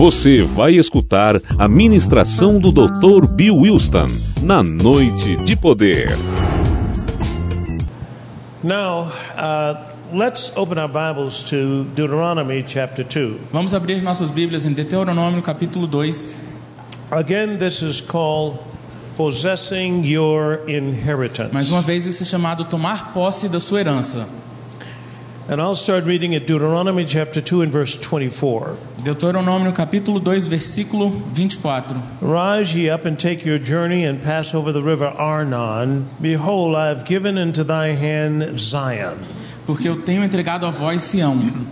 Você vai escutar a ministração do Dr. Bill Wilson na Noite de Poder. Now, uh, let's open our Bibles to Deuteronomy chapter 2. Vamos abrir nossas Bíblias em Deuteronômio capítulo 2. Again, this is called possessing your inheritance. Mais uma vez isso é chamado tomar posse da sua herança. And I'll start reading at Deuteronomy chapter 2 and verse 24. Deuteronômio capítulo 2, versículo 24. Rise ye up and take your journey and pass over the river Arnon. Behold, I have given into thy hand Zion, Porque eu tenho entregado a vós Sião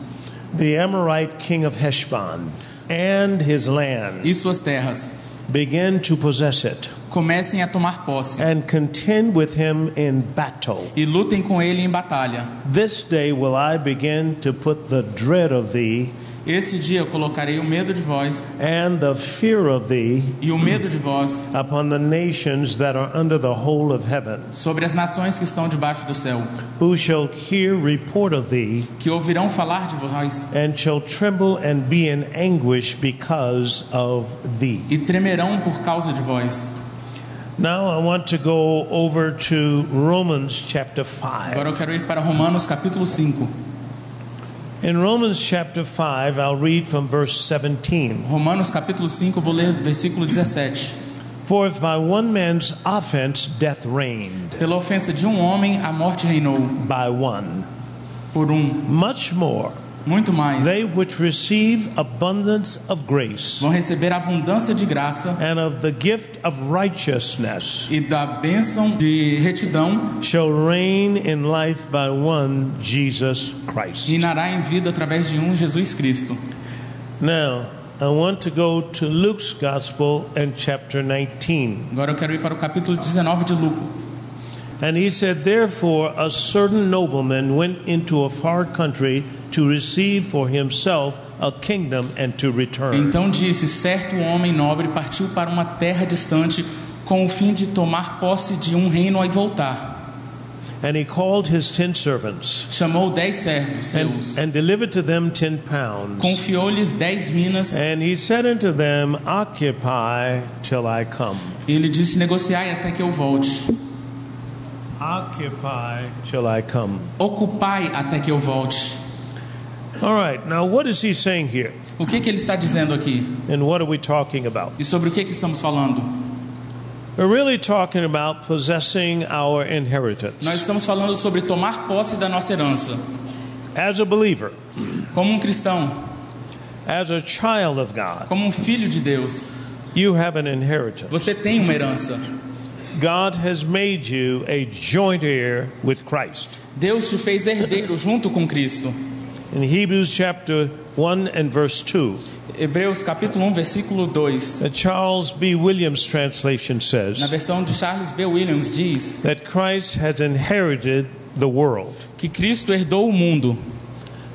the Amorite king of Heshbon, and his land. e suas terras. Begin to possess it, Comecem a tomar posse and contend with him in battle. e lutem com ele em batalha. This day will I begin to put the dread of thee Esse dia eu colocarei o medo de vós and the fear of thee e o medo de vós upon the nations that are under the whole of heaven, sobre as nações que estão debaixo do céu, who shall hear report of thee, que ouvirão falar de vós and shall tremble and be in anguish because of thee. e tremerão por causa de vós. Now I want to go over to Romans chapter 5. Agora eu quero ir para Romanos capítulo 5. In Romans chapter 5, I'll read from verse 17. Romanos capítulo 5, eu vou ler versículo 17. For if by one man's offense death reigned, Pela ofensa de um homem, a morte reinou. by one, Por um, much more muito mais. they which receive abundance of grace Vão receber abundância de graça and of the gift of righteousness e da bênção de retidão shall reign in life by one Jesus Christ. reinará em vida através de um Jesus Cristo. Now, I want to go to Luke's Gospel and chapter 19. Agora eu quero ir para o capítulo 19 de Lucas. And he said, Therefore, a certain nobleman went into a far country to receive for himself a kingdom and to return. Então disse: Certo homem nobre partiu para uma terra distante com o fim de tomar posse de um reino e voltar. And he called his ten servants Chamou dez servos and, seus, and delivered to them ten pounds. confiou-lhes dez minas And he said unto them, Occupy till I come. ele disse: Negociai até que eu volte. Occupy till I come. Ocupai até que eu volte. All right, now what is he saying here? O que, que ele está dizendo aqui? And what are we talking about? E sobre o que, que estamos falando? We're really talking about possessing our inheritance. Nós estamos falando sobre tomar posse da nossa herança. As a believer, Como um cristão, as a child of God, como um filho de Deus, you have an inheritance. você tem uma herança. God has made you a joint heir with Christ. Deus te fez herdeiro junto com Cristo. In Hebrews chapter 1 and verse 2, Hebreus capítulo 1, versículo 2. the Charles B. Williams translation Na says versão de Charles B. Williams diz that Christ has inherited the world. que Cristo herdou o mundo.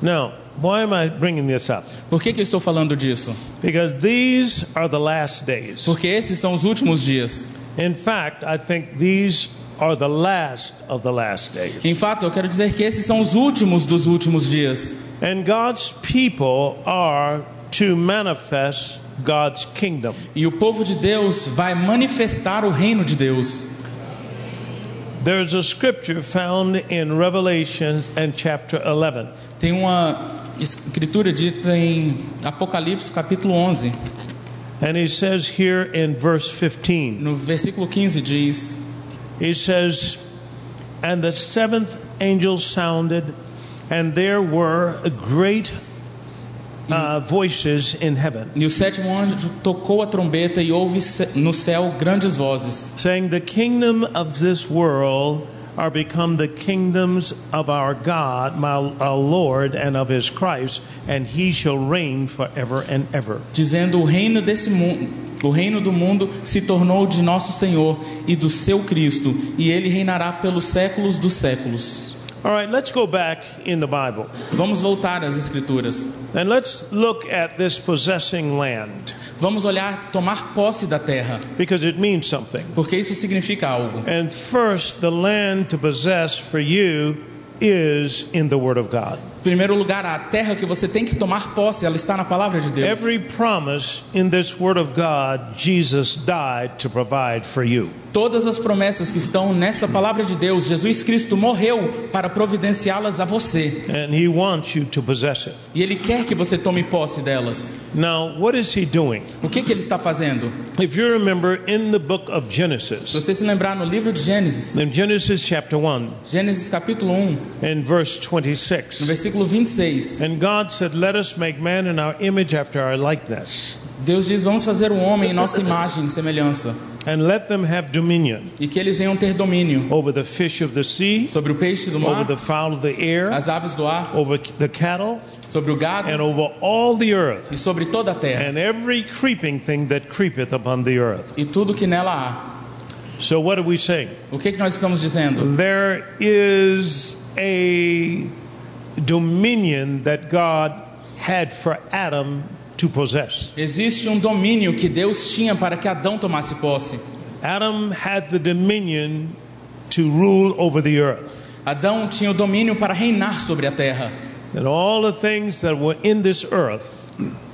Now, why am I bringing this up? Por que, que eu estou falando disso? Because these are the last days. Porque esses são os últimos dias. In fact, I think these are the last of the last days. Em fato, eu quero dizer que esses são os últimos dos últimos dias. And God's people are to manifest God's kingdom. E o povo de Deus vai manifestar o reino de Deus. There's a scripture found in Revelation and chapter 11. Tem uma escritura dita em Apocalipse capítulo 11. And he says here in verse 15, No versículo 15 diz: he says, And the seventh angel sounded, and there were great uh, voices in heaven, E o sétimo anjo tocou a trombeta e houve no céu grandes vozes, saying, The kingdom of this world are become the kingdoms of our God, my, our Lord, and of his Christ, and he shall reign forever and ever. dizendo: O reino desse mundo, o reino do mundo se tornou de nosso Senhor e do seu Cristo, e ele reinará pelos séculos dos séculos. All right, let's go back in the Bible Vamos voltar às escrituras. and let's look at this possessing land Vamos olhar, tomar posse da terra, because it means something. porque isso significa algo. And first, the land to possess for you is in the Word of God. Primeiro lugar, a terra que você tem que tomar posse, ela está na palavra de Deus. Every promise in this Word of God, Jesus died to provide for you. Todas as promessas que estão nessa palavra de Deus, Jesus Cristo morreu para providenciá-las a você. And He wants you to possess it. E Ele quer que você tome posse delas. Now, what is He doing? O que, que Ele está fazendo? If you remember in the book of Se Genesis, você se lembrar no livro de Gênesis, in Genesis chapter 1, Gênesis capítulo 1, in verse no 26, versículo 26, and God said, Let us make man in our image after our likeness, Deus diz: Vamos fazer o homem em nossa imagem e semelhança, and let them have dominion e que eles venham ter domínio over the fish of the sea, sobre o peixe do over mar, the fowl of the air, as aves do ar, over the cattle, sobre o gado and over all the earth, e sobre toda a terra, and every creeping thing that creepeth upon the earth. e tudo que nela há. So, what are we saying? O que, que nós estamos dizendo? There is a dominion that God had for Adam to possess. Existe um domínio que Deus tinha para que Adão tomasse posse. Adam had the dominion to rule over the earth. Adão tinha o domínio para reinar sobre a terra. And all the things that were in this earth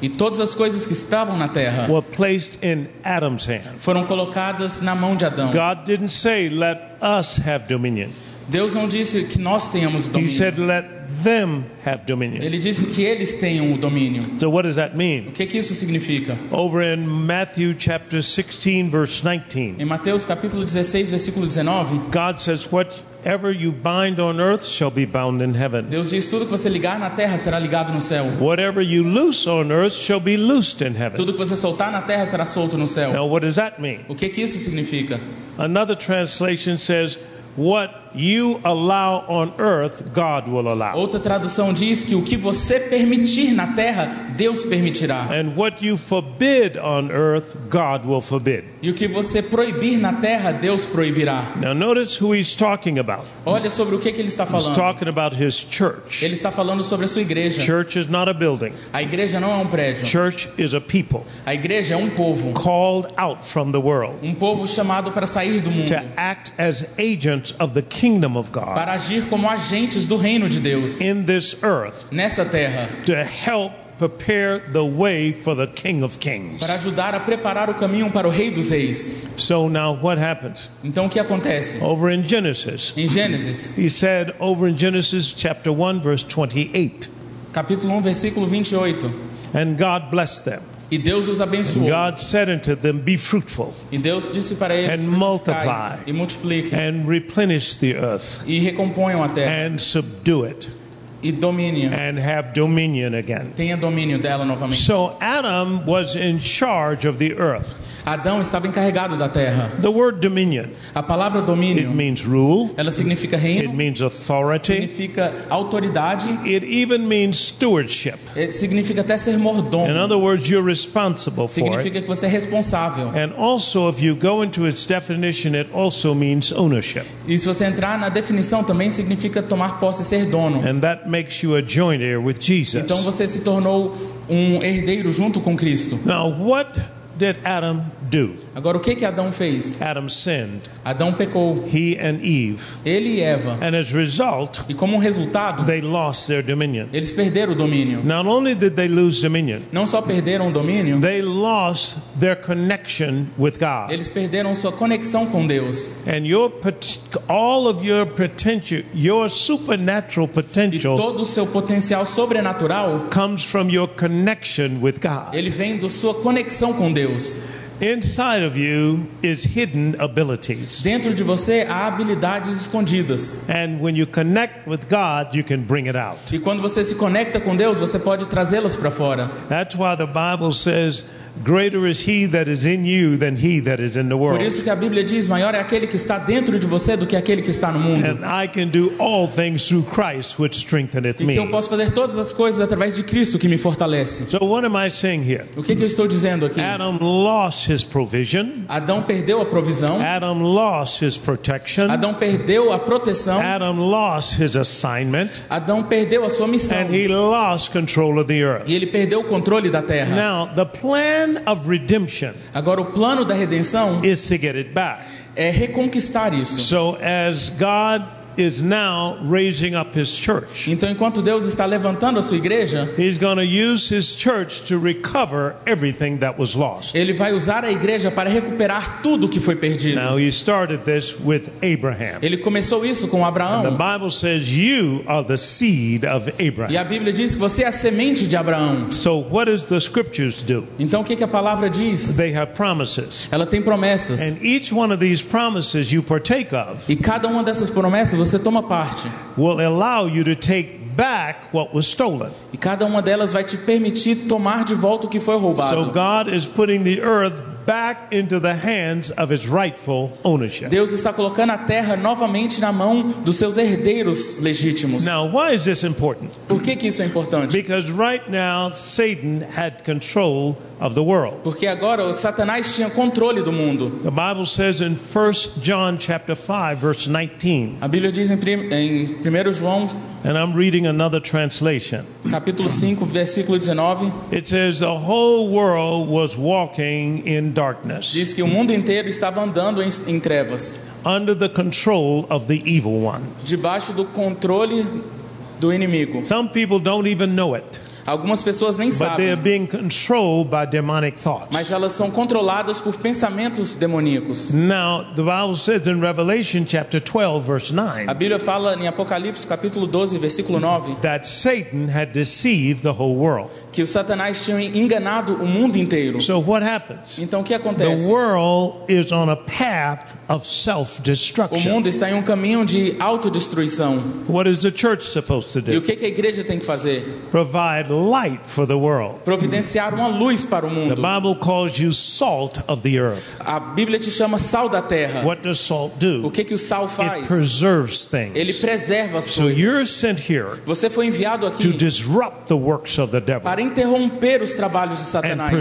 E todas as coisas que estavam na terra were placed in Adam's hand. foram colocadas na mão de Adão. God didn't say, let us have dominion. Deus não disse que nós tenhamos He domínio. said, let them have dominion. Ele disse que eles tenham o domínio. So, what does that O mean? que, que isso significa? Over in Matthew chapter 16, verse 19, Em Mateus capítulo 16, versículo 19, God says, Whatever you bind on earth shall be bound in heaven. Deus diz: tudo que você ligar na terra será ligado no céu. Whatever you loose on earth shall be loosed in heaven. Tudo que você soltar na terra será solto no céu. Now, what does that mean? O que, que isso significa? Another translation says, What you allow on earth, God will allow. Outra tradução diz que o que você permitir na terra, Deus permitirá. And what you forbid on earth, God will forbid. E o que você proibir na terra, Deus proibirá. Now, notice who he's talking about. Olha sobre o que, que ele está He's falando. talking about his church. Ele está falando sobre a sua igreja. Church is not a building, A igreja não é um prédio. church is a people A igreja é um povo. called out from the world Um povo chamado para sair do mundo. to act as agents of the kingdom of God Para agir como agentes do reino de Deus. in this earth Nessa terra. to help prepare the way for the King of Kings. Para ajudar a preparar o caminho para o Rei dos Reis. So now what happens? Então o que acontece? Over in Genesis, Em Gênesis, he said over in Genesis chapter 1 verse 28, capítulo 1, versículo 28. and God blessed them. E Deus os abençoou. God said unto them, Be fruitful E Deus disse para eles: And "Frutificai multiply. E multipliquem. and replenish the earth E recomponham a terra. and subdue it E dominem. and have dominion again. Tenha domínio dela novamente. So Adam was in charge of the earth. Adão estava encarregado da terra. The word dominion, A palavra it domínio, means rule, ela significa it reino, means authority, significa autoridade, it even means stewardship. eh, significa até ser In mordomo. other words, you're responsible for it. Significa que você é responsável. And also, if you go into its definition, it also means ownership. E se você entrar na definição, também significa tomar posse e ser dono. And that makes you a joint heir with Jesus. Então você se tornou um herdeiro junto com Cristo. Now, what did Adam do? Agora, o que que Adão fez? Adam sinned, Adão pecou. he and Eve. Ele e Eva. And as a result, E como resultado, they lost their dominion. eles perderam o domínio. Not only did they lose dominion, Não só perderam o domínio, they lost their connection with God. eles perderam sua conexão com Deus. And your all of your potential, your supernatural E potential todo o seu potencial sobrenatural, comes from your connection with God. ele vem da sua conexão com Deus. Inside of you is hidden abilities. Dentro de você há habilidades escondidas. And when you connect with God, you can bring it out. E quando você se conecta com Deus, você pode trazê-las para fora. That's why the Bible says, Greater is he that is in you than he that is in the Por world. isso que a Bíblia diz: maior é aquele que está dentro de você do que aquele que está no mundo. And I can do all things through Christ, which strengtheneth E que eu me. posso fazer todas as coisas através de Cristo que me fortalece. So, what am I saying here? O que, que eu estou dizendo aqui? Adam lost his provision, Adão perdeu a provisão, Adam lost his protection, Adão perdeu a proteção, Adam lost his assignment, Adão perdeu a sua missão and he lost control of the earth. e ele perdeu o controle da terra. Now, the plan of redemption Agora, o plano da redenção is to get it back. é reconquistar isso. So, as God is now raising up his church. Então, enquanto Deus está levantando a sua igreja, He's going to use his church to recover everything that was lost. ele vai usar a igreja para recuperar tudo que foi perdido. Now, he started this with Abraham. Ele começou isso com The Abraão. Bible says you are the seed of E Abraham. a Bíblia diz que você é a semente de Abraão. So, what does the scriptures do? Então, o que, que a palavra diz? They have promises. Ela tem promessas. And each one of these promises you partake of E cada uma dessas promessas você toma parte. will allow you to take back what was stolen. E cada uma delas vai te permitir tomar de volta o que foi So roubado. God is putting the earth back into the hands of its rightful ownership. Deus está colocando a terra novamente na mão dos seus herdeiros legítimos. Now, why is this important? Por que, que isso é importante? Because right now Satan had control of the world. Porque agora o Satanás tinha controle do mundo. The Bible says in 1 John chapter 5 verse 19, A Bíblia diz em, em 1 João, and I'm reading another translation. capítulo 5, versículo 19, It says the whole world was walking in darkness diz que o mundo inteiro estava andando em, em trevas, under the control of the evil one. debaixo do controle do inimigo. Some people don't even know it, Algumas pessoas nem but sabem, being controlled by demonic thoughts. mas elas são controladas por pensamentos demoníacos. Now, the Bible says in Revelation chapter 12 verse 9 A Bíblia fala em Apocalipse, capítulo 12, versículo 9, that Satan had deceived the whole world. Que o Satanás tinha enganado o mundo inteiro. So what happens? Então o que The acontece? world is on a path of O self-destruction. mundo está em um caminho de autodestruição. What is the church supposed to E o do? que, que a igreja tem que fazer? Provide light for the world. Providenciar uma luz para o The mundo. Bible calls you salt of the earth. A Bíblia te chama sal da terra. What does salt O do? que, que o sal It faz? preserves Ele things. preserva as So you're coisas. sent here Você foi enviado to aqui disrupt the works of the devil para interromper os trabalhos de Satanás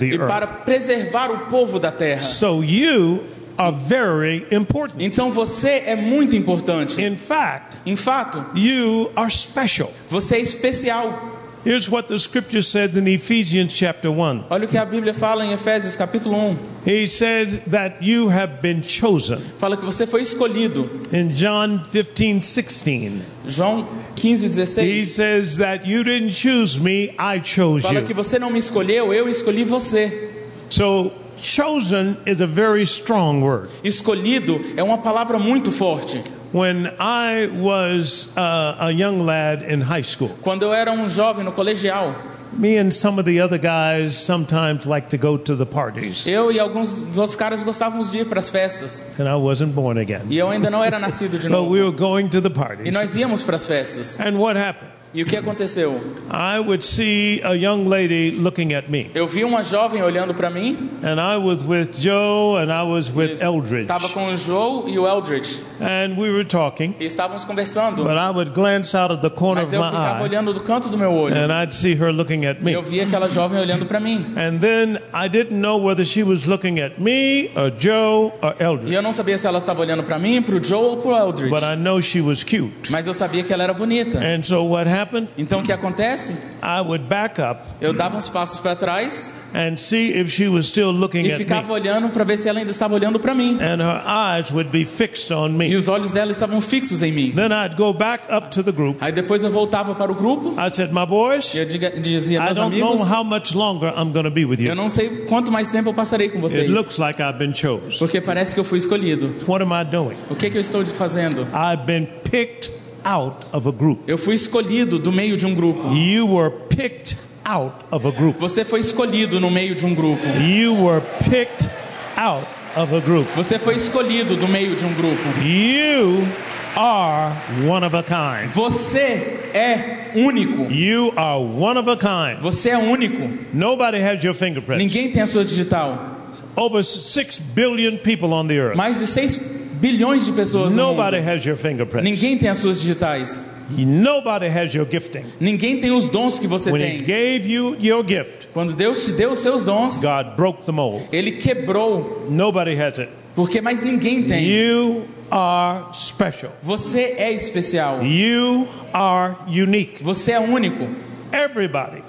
e para preservar o povo da terra. So you are very important. Então você é muito importante. In fact, Em fato, you are special. você é especial. Here's what the scripture says in Ephesians chapter 1. Olha o que a Bíblia fala em Efésios capítulo 1. He says that you have been chosen. Fala que você foi escolhido. In John 15, 16, João 15, he 16. says that you didn't choose me, I chose Fala que you. você não me escolheu, eu escolhi você. So, chosen is a very strong word. Escolhido é uma palavra muito forte. When I was uh, a young lad in high school, Quando eu era um jovem no colegial, me and some of the other guys sometimes like to go to the parties, eu e alguns dos outros caras gostávamos de ir para as festas. and I wasn't born again. E eu ainda não era nascido de But novo. we were going to the E parties. nós íamos para as festas. And what happened? E o que aconteceu? I would see a young lady looking at me, Eu vi uma jovem olhando para mim. and I was with Joe and I was with Eldridge, Estava com o Joe e o Eldridge. and we were talking. E estávamos conversando. But I would glance out of the corner Mas of eu my ficava eye, olhando do canto do meu olho. and I'd see her looking at E me. eu via aquela jovem olhando para mim. And then I didn't know whether she was looking at me or Joe or E Eldridge, eu não sabia se ela estava olhando para mim, para o Joe ou para o Eldridge. but I know she was cute. Mas eu sabia que ela era bonita. And so what happened? Então o que acontece? I would back up Eu dava uns passos para trás and see if she was still looking e at ficava me, olhando para ver se ela ainda estava olhando para mim. and her eyes would be fixed on E me. os olhos dela estavam fixos em mim. Then I'd go back up to the group. Aí depois eu voltava para o grupo I said, "My boys, e eu diga- dizia, I meus don't know amigos, how much longer I'm going to be with eu you. não sei quanto mais tempo eu passarei com It vocês. looks like I've been chosen. Porque parece que eu fui escolhido. What am I doing? O que, que eu estou fazendo? I've been picked out of a group. Eu fui escolhido do meio de um grupo. You were picked out of a group. Você foi escolhido no meio de um grupo. You were picked out of a group. Você foi escolhido do meio de um grupo. You are one of a kind. Você é único. You are one of a kind. Você é único. Nobody has your fingerprints. Ninguém tem a sua digital. Over 6 billion people on the earth. Mais de 6 bilhões de pessoas no Nobody mundo. has your fingerprints. Ninguém tem as suas digitais. Nobody has your gifting. Ninguém tem os dons que você When He tem. gave you your gift, Quando Deus te deu os seus dons, God broke the mold. Ele quebrou. Nobody has it. Porque mais ninguém tem. You are special. Você é especial. You are unique. Você é único. Everybody,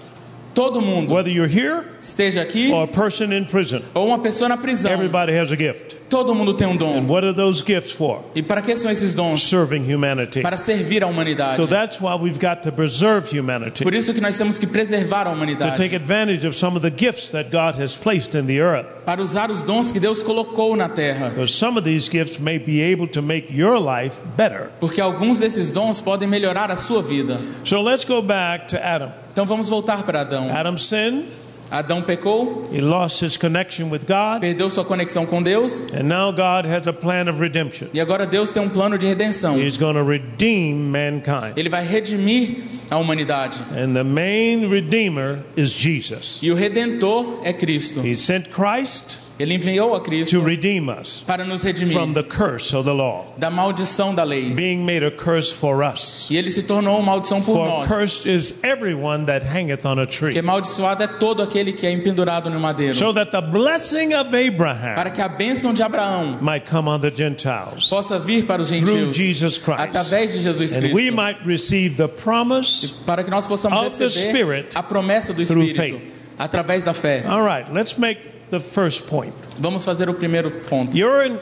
Todo mundo, whether you're here esteja aqui or a person in prison, ou uma pessoa na prisão, everybody has a gift. Todo mundo tem um And dom. what are those gifts for? E para que são esses dons? Serving humanity. Para servir a humanidade. So that's why we've got to preserve humanity. Por isso que nós temos que preservar a To take humanidade. advantage of some of the gifts that God has placed in the earth. Para usar os dons que Deus colocou na terra. Because some of these gifts may be able to make your life better. Porque alguns desses dons podem melhorar a sua vida. So let's go back to Adam. Então vamos voltar para Adão. Adam sinned, Adão pecou, he lost his connection with God, perdeu sua conexão com Deus. and now God has a plan of redemption. E agora Deus tem um plano de redenção. He's going to redeem mankind. Ele vai redimir a humanidade. And the main redeemer is Jesus. E o redentor é Cristo. He sent Christ Ele enviou a to Cristo redeem us para nos from redimir the curse of the law, da maldição da lei. being made a curse for us. E ele se tornou uma maldição por For nós. cursed is everyone that hangeth on a tree. amaldiçoado é todo aquele que é empendurado no madeiro. So that the blessing of Abraham Para que a bênção de Abraão might come on the Gentiles. possa vir para os Through gentios Jesus Christ. através de Jesus And we Cristo. might receive the promise. Para que nós possamos receber Spirit a promessa do through Espírito faith. através da fé. All right, let's make the first point. Vamos fazer o primeiro ponto. Your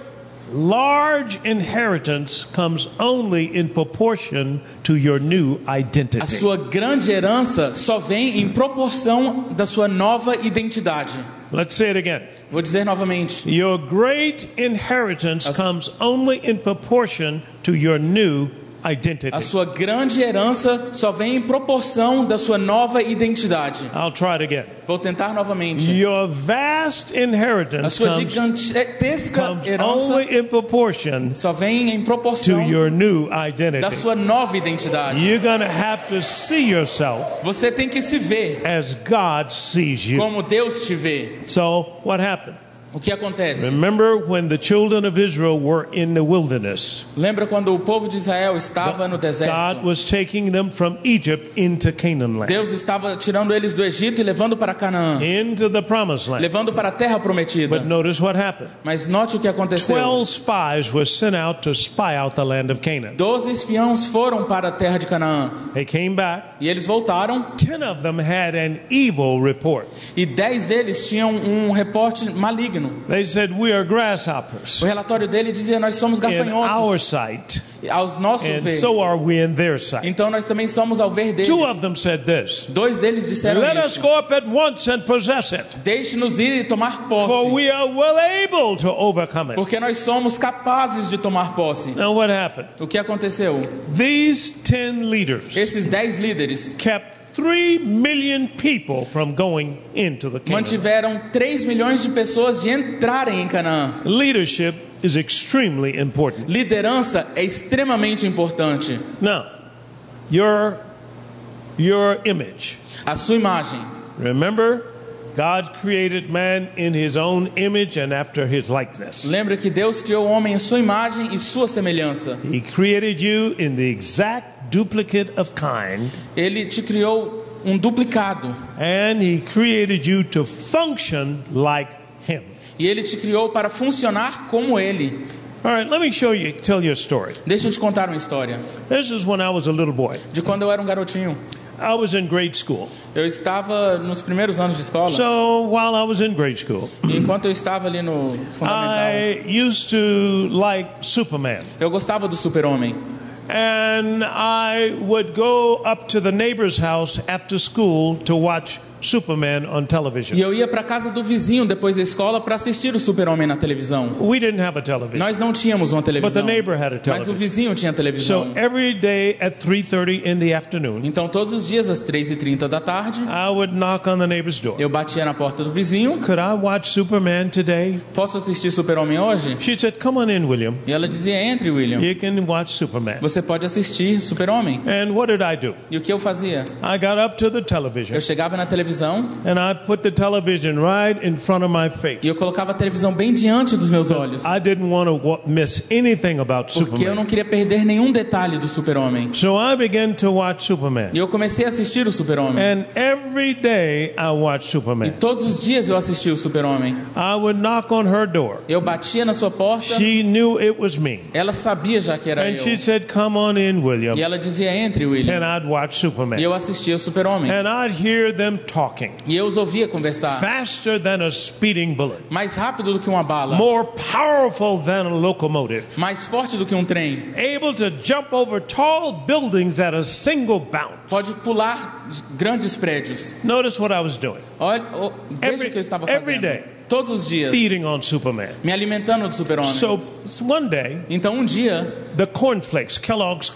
large inheritance comes only in proportion to your new A identity. sua grande herança só vem em proporção da sua nova identidade. Let's say it again. Vou dizer novamente. Your great inheritance comes only in proportion to your new identity. A sua grande herança só vem em proporção da sua nova identidade. I'll try it again. Vou tentar novamente. Your vast A inheritance sua comes, gigantesca comes herança only in proportion só vem em to proporção your new da identity. sua nova identidade. You're to have to see yourself Você tem que se ver as God sees you. como Deus te vê. So, what happened? O que acontece? Remember when the children of Israel were in the wilderness? Lembra quando o povo de Israel estava no God deserto? was taking them from Egypt into Canaan land, Deus estava tirando eles do Egito e levando para Canaã, into the promised land. levando para a terra prometida. But notice what happened. Mas note o que aconteceu. Twelve spies were sent out to spy out the land of Canaan. Doze espiões foram para a terra de Canaã They came back. e eles voltaram Ten of them had an evil report. e dez deles tinham um reporte maligno. They said, We are grasshoppers O relatório dele dizia: Nós somos in our gafanhotos sight, aos nossos and ver. so are we in their sight. Então nós também somos ao ver deles. Two of them said this Dois deles disseram Let us isso. go up at once and possess it, Deixe-nos ir e tomar for posse, we are well able to overcome it. porque nós somos capazes de tomar posse. Now, what happened? O que aconteceu? These ten leaders Esses dez líderes kept three million people from going into the kingdom. mantiveram 3 milhões de pessoas de entrarem em Canaã. Leadership is extremely important. Liderança é extremamente importante. Now, your your image. A sua imagem. Remember, God created man in his own image and after his likeness. Lembra que Deus criou o homem em sua imagem e sua semelhança. He created you in the exact duplicate of kind, Ele te criou um duplicado and he created you to function like him. e ele te criou para funcionar como ele. All right, let me show you, tell you a story. Deixa eu te contar uma história This is when I was a little boy. de quando eu era um garotinho. I was in grade school. Eu estava nos primeiros anos de escola So while I was in grade school, enquanto eu estava ali no fundamental, I used to like Superman. eu gostava do Super-Homem. And I would go up to the neighbor's house after school to watch Superman on E television. eu ia para casa do vizinho depois da escola para assistir o Super-Homem na televisão. We didn't have a television. Nós não tínhamos uma televisão. But the neighbor had a Mas o television. vizinho tinha televisão. So every day at 3:30 in the afternoon, Então todos os dias às 3h30 da tarde, I would knock on the neighbor's door. eu batia na porta do vizinho. Could I watch Superman today? Posso assistir Super-Homem hoje? She said, "Come on in, William. E ela dizia: "Entre, William. You can watch Superman." Você pode assistir Super-Homem." And what did I do? E o que eu fazia? I got up to the television Eu chegava na televisão and I put the television right in front of my face. e eu colocava a televisão bem diante dos meus olhos, I didn't want to miss anything about porque eu Superman. não queria perder nenhum detalhe do Super-Homem. So I began to watch Superman. E eu comecei a assistir o Super-Homem. And every day I watched E Superman. todos os dias eu assistia o Super-Homem. I would knock on her door. Eu batia na sua porta, She knew it was me. ela sabia já que era And eu. she said, Come on in, William. E ela dizia: "Entre, William." And I'd watch E Superman. eu assistia o Super-Homem. And I'd hear them talking, E eu os ouvia conversar. faster than a speeding bullet, Mais rápido do que uma bala. more powerful than a locomotive, Mais forte do que um trem. able to jump over tall buildings at a single bound. Pode pular grandes prédios. Notice what I was doing Olha, veja Every- o que eu estava every fazendo. day. Todos os dias. feeding on Superman. Me alimentando do super-homem. So one day, Então um dia, the cornflakes, Kellogg's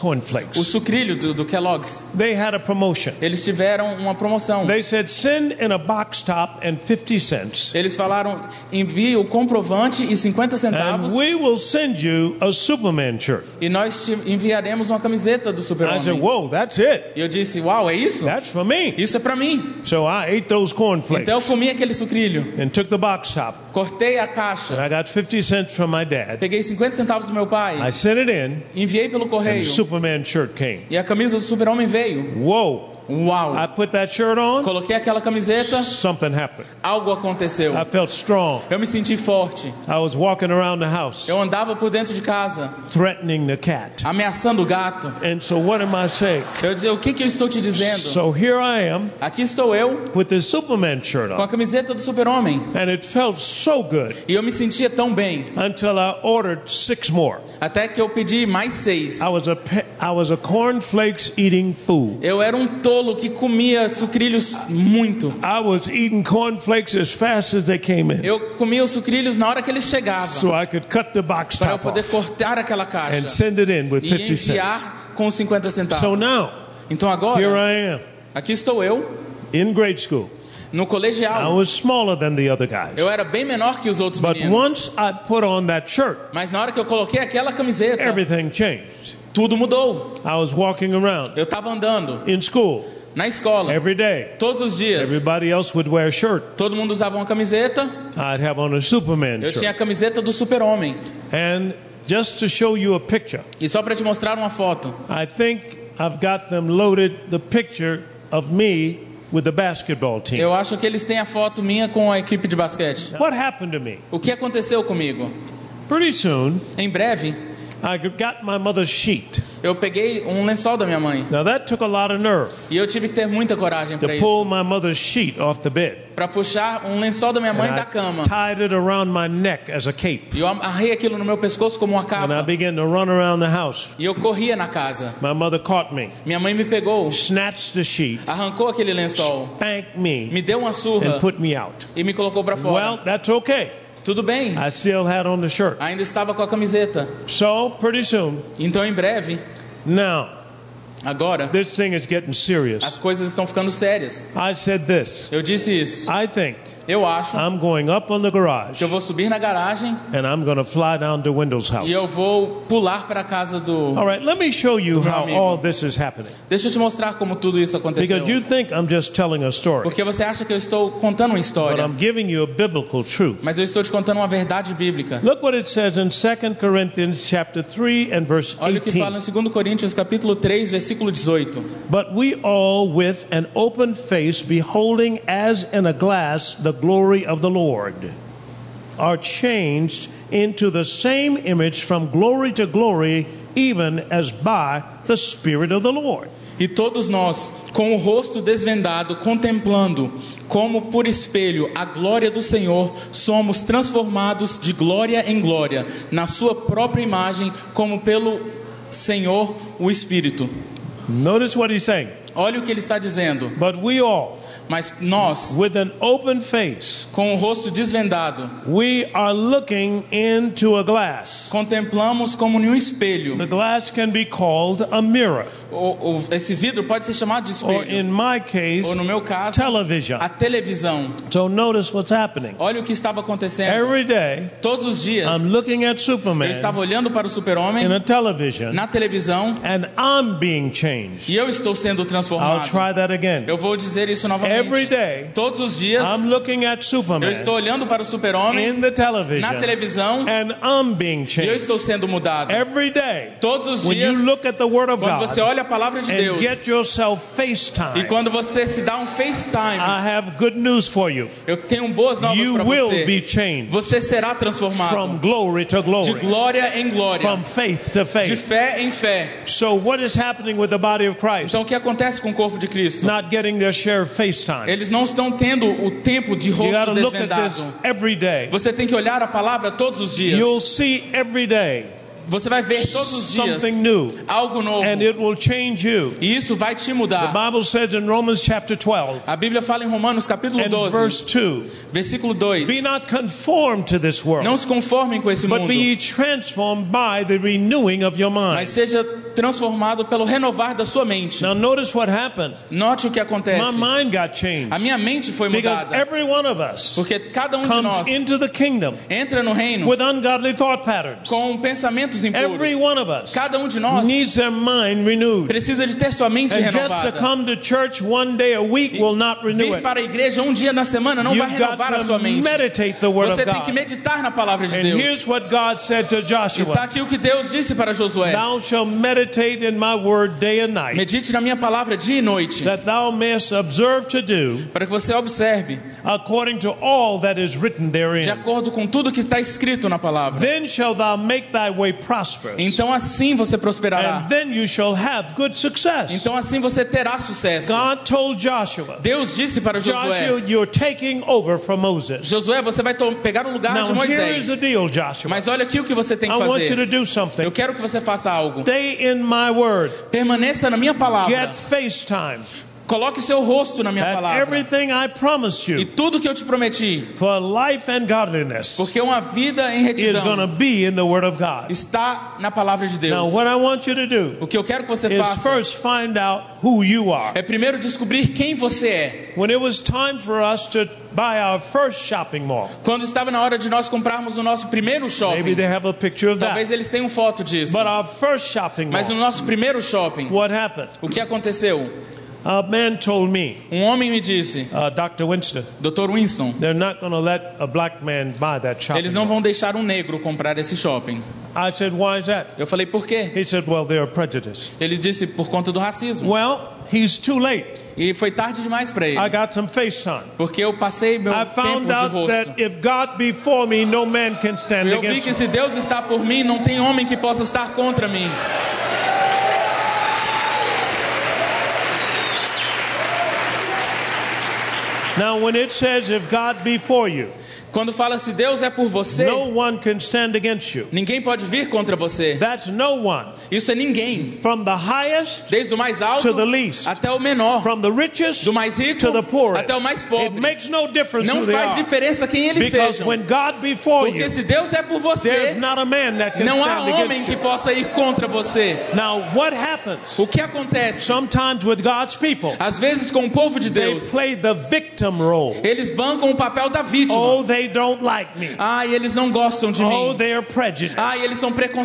o sucrilho do, do Kellogg's, they had a promotion. eles tiveram uma promoção. They said, send in a box top and 50 cents, Eles falaram, envie o comprovante e 50 centavos and we will send you a Superman shirt. e nós te enviaremos uma camiseta do I said, super-homem. whoa, that's it. E eu disse, uau, é isso? That's for me. Isso é pra mim. So I ate those cornflakes Então eu comi aquele sucrilho, and took the box cortei a caixa, And I got 50 cents from my dad. peguei 50 centavos do meu I pai, sent it in, enviei pelo and correio the Superman shirt came. e a camisa do super-homem veio. Whoa. Uau! I put that shirt on, Coloquei aquela camiseta, something happened. algo aconteceu. I felt strong. Eu me senti forte. I was walking around the house, Eu andava por dentro de casa, threatening the cat. ameaçando o gato. And so, what am I saying? Eu dizia, o que, que eu estou te dizendo? So, here I am Aqui estou eu, with this Superman shirt com a on. camiseta do super-homem. And it felt so good E eu me sentia tão bem, until I ordered six more. até que eu pedi mais seis. I was a, I was a cornflakes eating fool. Eu era um tolo que comia sucrilhos muito. I was eating cornflakes as fast as they came in Eu comia os sucrilhos na hora que eles chegavam, so I could cut the box para eu top poder cortar aquela and caixa send it in with e 50 cents. enviar com os 50 So centavos. now, Então here agora, I am aqui estou eu, in grade school. no I colegial. was smaller than the other guys. Eu era bem menor que os outros But meninos. once I put on that shirt, Mas na hora que eu coloquei aquela camiseta, everything changed. Tudo mudou. I was walking around Eu estava andando in school na escola, every day. todos os dias. Everybody else would wear a shirt. Todo mundo usava uma camiseta. I'd have on a Superman Eu tinha a shirt. camiseta do super-homem. And just to show you a picture, E só para te mostrar uma foto. I think I've got them loaded the picture of me with the basketball team. Eu acho que eles têm a foto minha com a equipe de basquete. What happened to me? O que aconteceu comigo? Pretty soon, Em breve, I got my mother's sheet. eu peguei um lençol da minha mãe. Now that took a lot of nerve E eu tive que ter muita coragem to para pull isso. my mother's sheet off the bed. Para puxar um lençol da minha mãe And da cama. I tied it around my neck as a cape. E eu amarrei aquilo no meu pescoço como uma And I capa. began to run around the house. E eu corria na casa. My mother caught me, Minha mãe me pegou, snatched the sheet, arrancou aquele lençol, spanked me, me deu uma surra and put me out. e me colocou para Well, fora. that's okay. Tudo bem, I still had on the shirt. ainda estava com a camiseta. So, pretty soon, Então, em breve, now, agora, this thing is getting as serious. coisas estão ficando sérias. I said this Eu disse isso. I think Eu acho I'm going up on the garage que eu vou subir na garagem and I'm going to fly down to Wendell's house. e eu vou pular para a casa do. All right, let me show you how amigo. all this is happening. Deixa eu te mostrar como tudo isso aconteceu. Because you think I'm just telling a story, Porque você acha que eu estou contando uma but história, I'm giving you a biblical truth. mas eu estou te contando uma verdade bíblica. Look what it says in 2 Corinthians chapter 3 and verse Olha o que fala 18. em 2 Coríntios capítulo 3, versículo 18. But we all with an open face beholding as in a glass the glory of the Lord are changed into the same image from glory to glory even as by the spirit of the Lord. E todos nós, com o rosto desvendado, contemplando, como por espelho, a glória do Senhor, somos transformados de glória em glória, na Sua própria imagem, como pelo Senhor, o Espírito. Notice what he's saying. Olha o que ele está dizendo. But we all Mas nós, with an open face com o rosto desvendado, we are looking into a glass. contemplamos como em um espelho. The glass can be called a mirror O, o- esse vidro pode ser chamado de or espelho. in my case Ou no meu caso, television. a televisão. So notice what's happening. Olha o que estava acontecendo. Every day Todos os dias, I'm looking at eu Superman estava olhando para o in super-homem a television na televisão and I'm being changed. e eu estou sendo I'll transformado. try that again. Eu vou dizer isso novamente. Every day Todos os dias, I'm looking at eu Superman estou olhando para o super-homem in the na television televisão and I'm being e eu changed. estou sendo mudado. Every day Todos os when dias, you look at the Word of quando você God olha a palavra de Deus get yourself e quando você se dá um FaceTime, I have good news for you. eu tenho boas novas You para will você. be changed Você será from transformado glory to de glória em glória, from faith to de fé em fé. So what is happening with the body of Christ? Então o que acontece com o corpo de Cristo? Not getting their share of Eles FaceTime. Eles não estão tendo o tempo de rosto to look at this desvendado. every day. Você tem que olhar a palavra todos os dias. You'll see every day Você vai ver todos os dias something new, algo novo. and it will change you. E isso vai te The mudar. Bible says in Romans chapter 12 A Bíblia fala em Romanos capítulo and 12, verse 2 versículo 2. Be not conformed to this world, Não se conformem com esse but mundo, be transformed by the renewing of your mas mind. seja transformado pelo renovar da sua mente. Now, notice what happened. Note o que My acontece. mind got changed A minha mente foi because mudada. every one of us Porque cada um de comes nós into the kingdom entra no reino with ungodly thought patterns. com pensamentos Every impuros. one of us Cada um de nós needs their mind renewed. precisa de ter sua mente And just to renovada. come to church one day a week will not renew Vir it. para a igreja um dia na semana não vai You've got renovar a sua mente. meditate the word Você of tem que meditar na palavra de And Deus. here's what God said to E está Joshua aqui o que Deus disse para Josué: Thou shalt meditate in my word day and night, Medite na minha palavra dia e noite, that thou mayest observe to do para que você observe according to all that is written de therein. acordo com tudo que está escrito na palavra. Then shalt thou make thy way Então assim você prosperará. and then you shall have good success. Então assim você terá sucesso. God told Joshua, Deus disse para Joshua, Josué: you're taking over from Moses. Josué, você vai pegar o lugar de Now here is the Moisés. deal, Joshua. Mas olha aqui o que você tem que I want you to fazer. do something. Eu quero que você faça algo. Stay in my word. Permaneça na minha palavra. Get FaceTime. Coloque seu rosto na minha palavra. promised E you tudo que eu te prometi, for life and godliness porque uma vida em retidão está na palavra de Now, Deus. you do O que eu quero que você faça you é primeiro descobrir quem você é. When it was time for us to buy our first shopping mall, Quando estava na hora de nós comprarmos o nosso primeiro maybe shopping, they have a picture of talvez that. eles tenham foto disso. But our first shopping Mas no nosso primeiro shopping, o que aconteceu? A man told me, Um homem me disse, uh, Dr. Winston, Dr. Winston, they're not going to let a black man buy that shopping eles não vão deixar um negro comprar esse shopping. I said, why is that? Eu falei, por quê? He said, well, they're prejudiced. Ele disse, por conta do racismo. Well, he's too late. E foi tarde demais para ele. I got some FaceTime. Porque eu passei meu I tempo found de out rosto. that if God be for me, no man can stand Eu vi que me. se Deus está por mim, não tem homem que possa estar contra mim. Now, when it says if God be for you, Quando fala se Deus é por você, no one can stand against you. ninguém pode vir contra você. That's no one. Isso é ninguém. From the highest Desde o mais alto To the least. até o menor. from the richest Do mais rico to the poorest. até o mais It pobre. makes no difference Não they faz diferença quem eles Because sejam. when God be for Porque you, se Deus é por there's você, not a man that can não há stand homem que possa ir contra você. Now, what happens? O que acontece? Sometimes with God's people, Às vezes com o povo de they Deus, play the victim role. eles bancam o papel da vítima. Oh, they don't like me. Ai, eles não gostam de Oh, mim. they are prejudiced. Ai, eles são Oh, they don't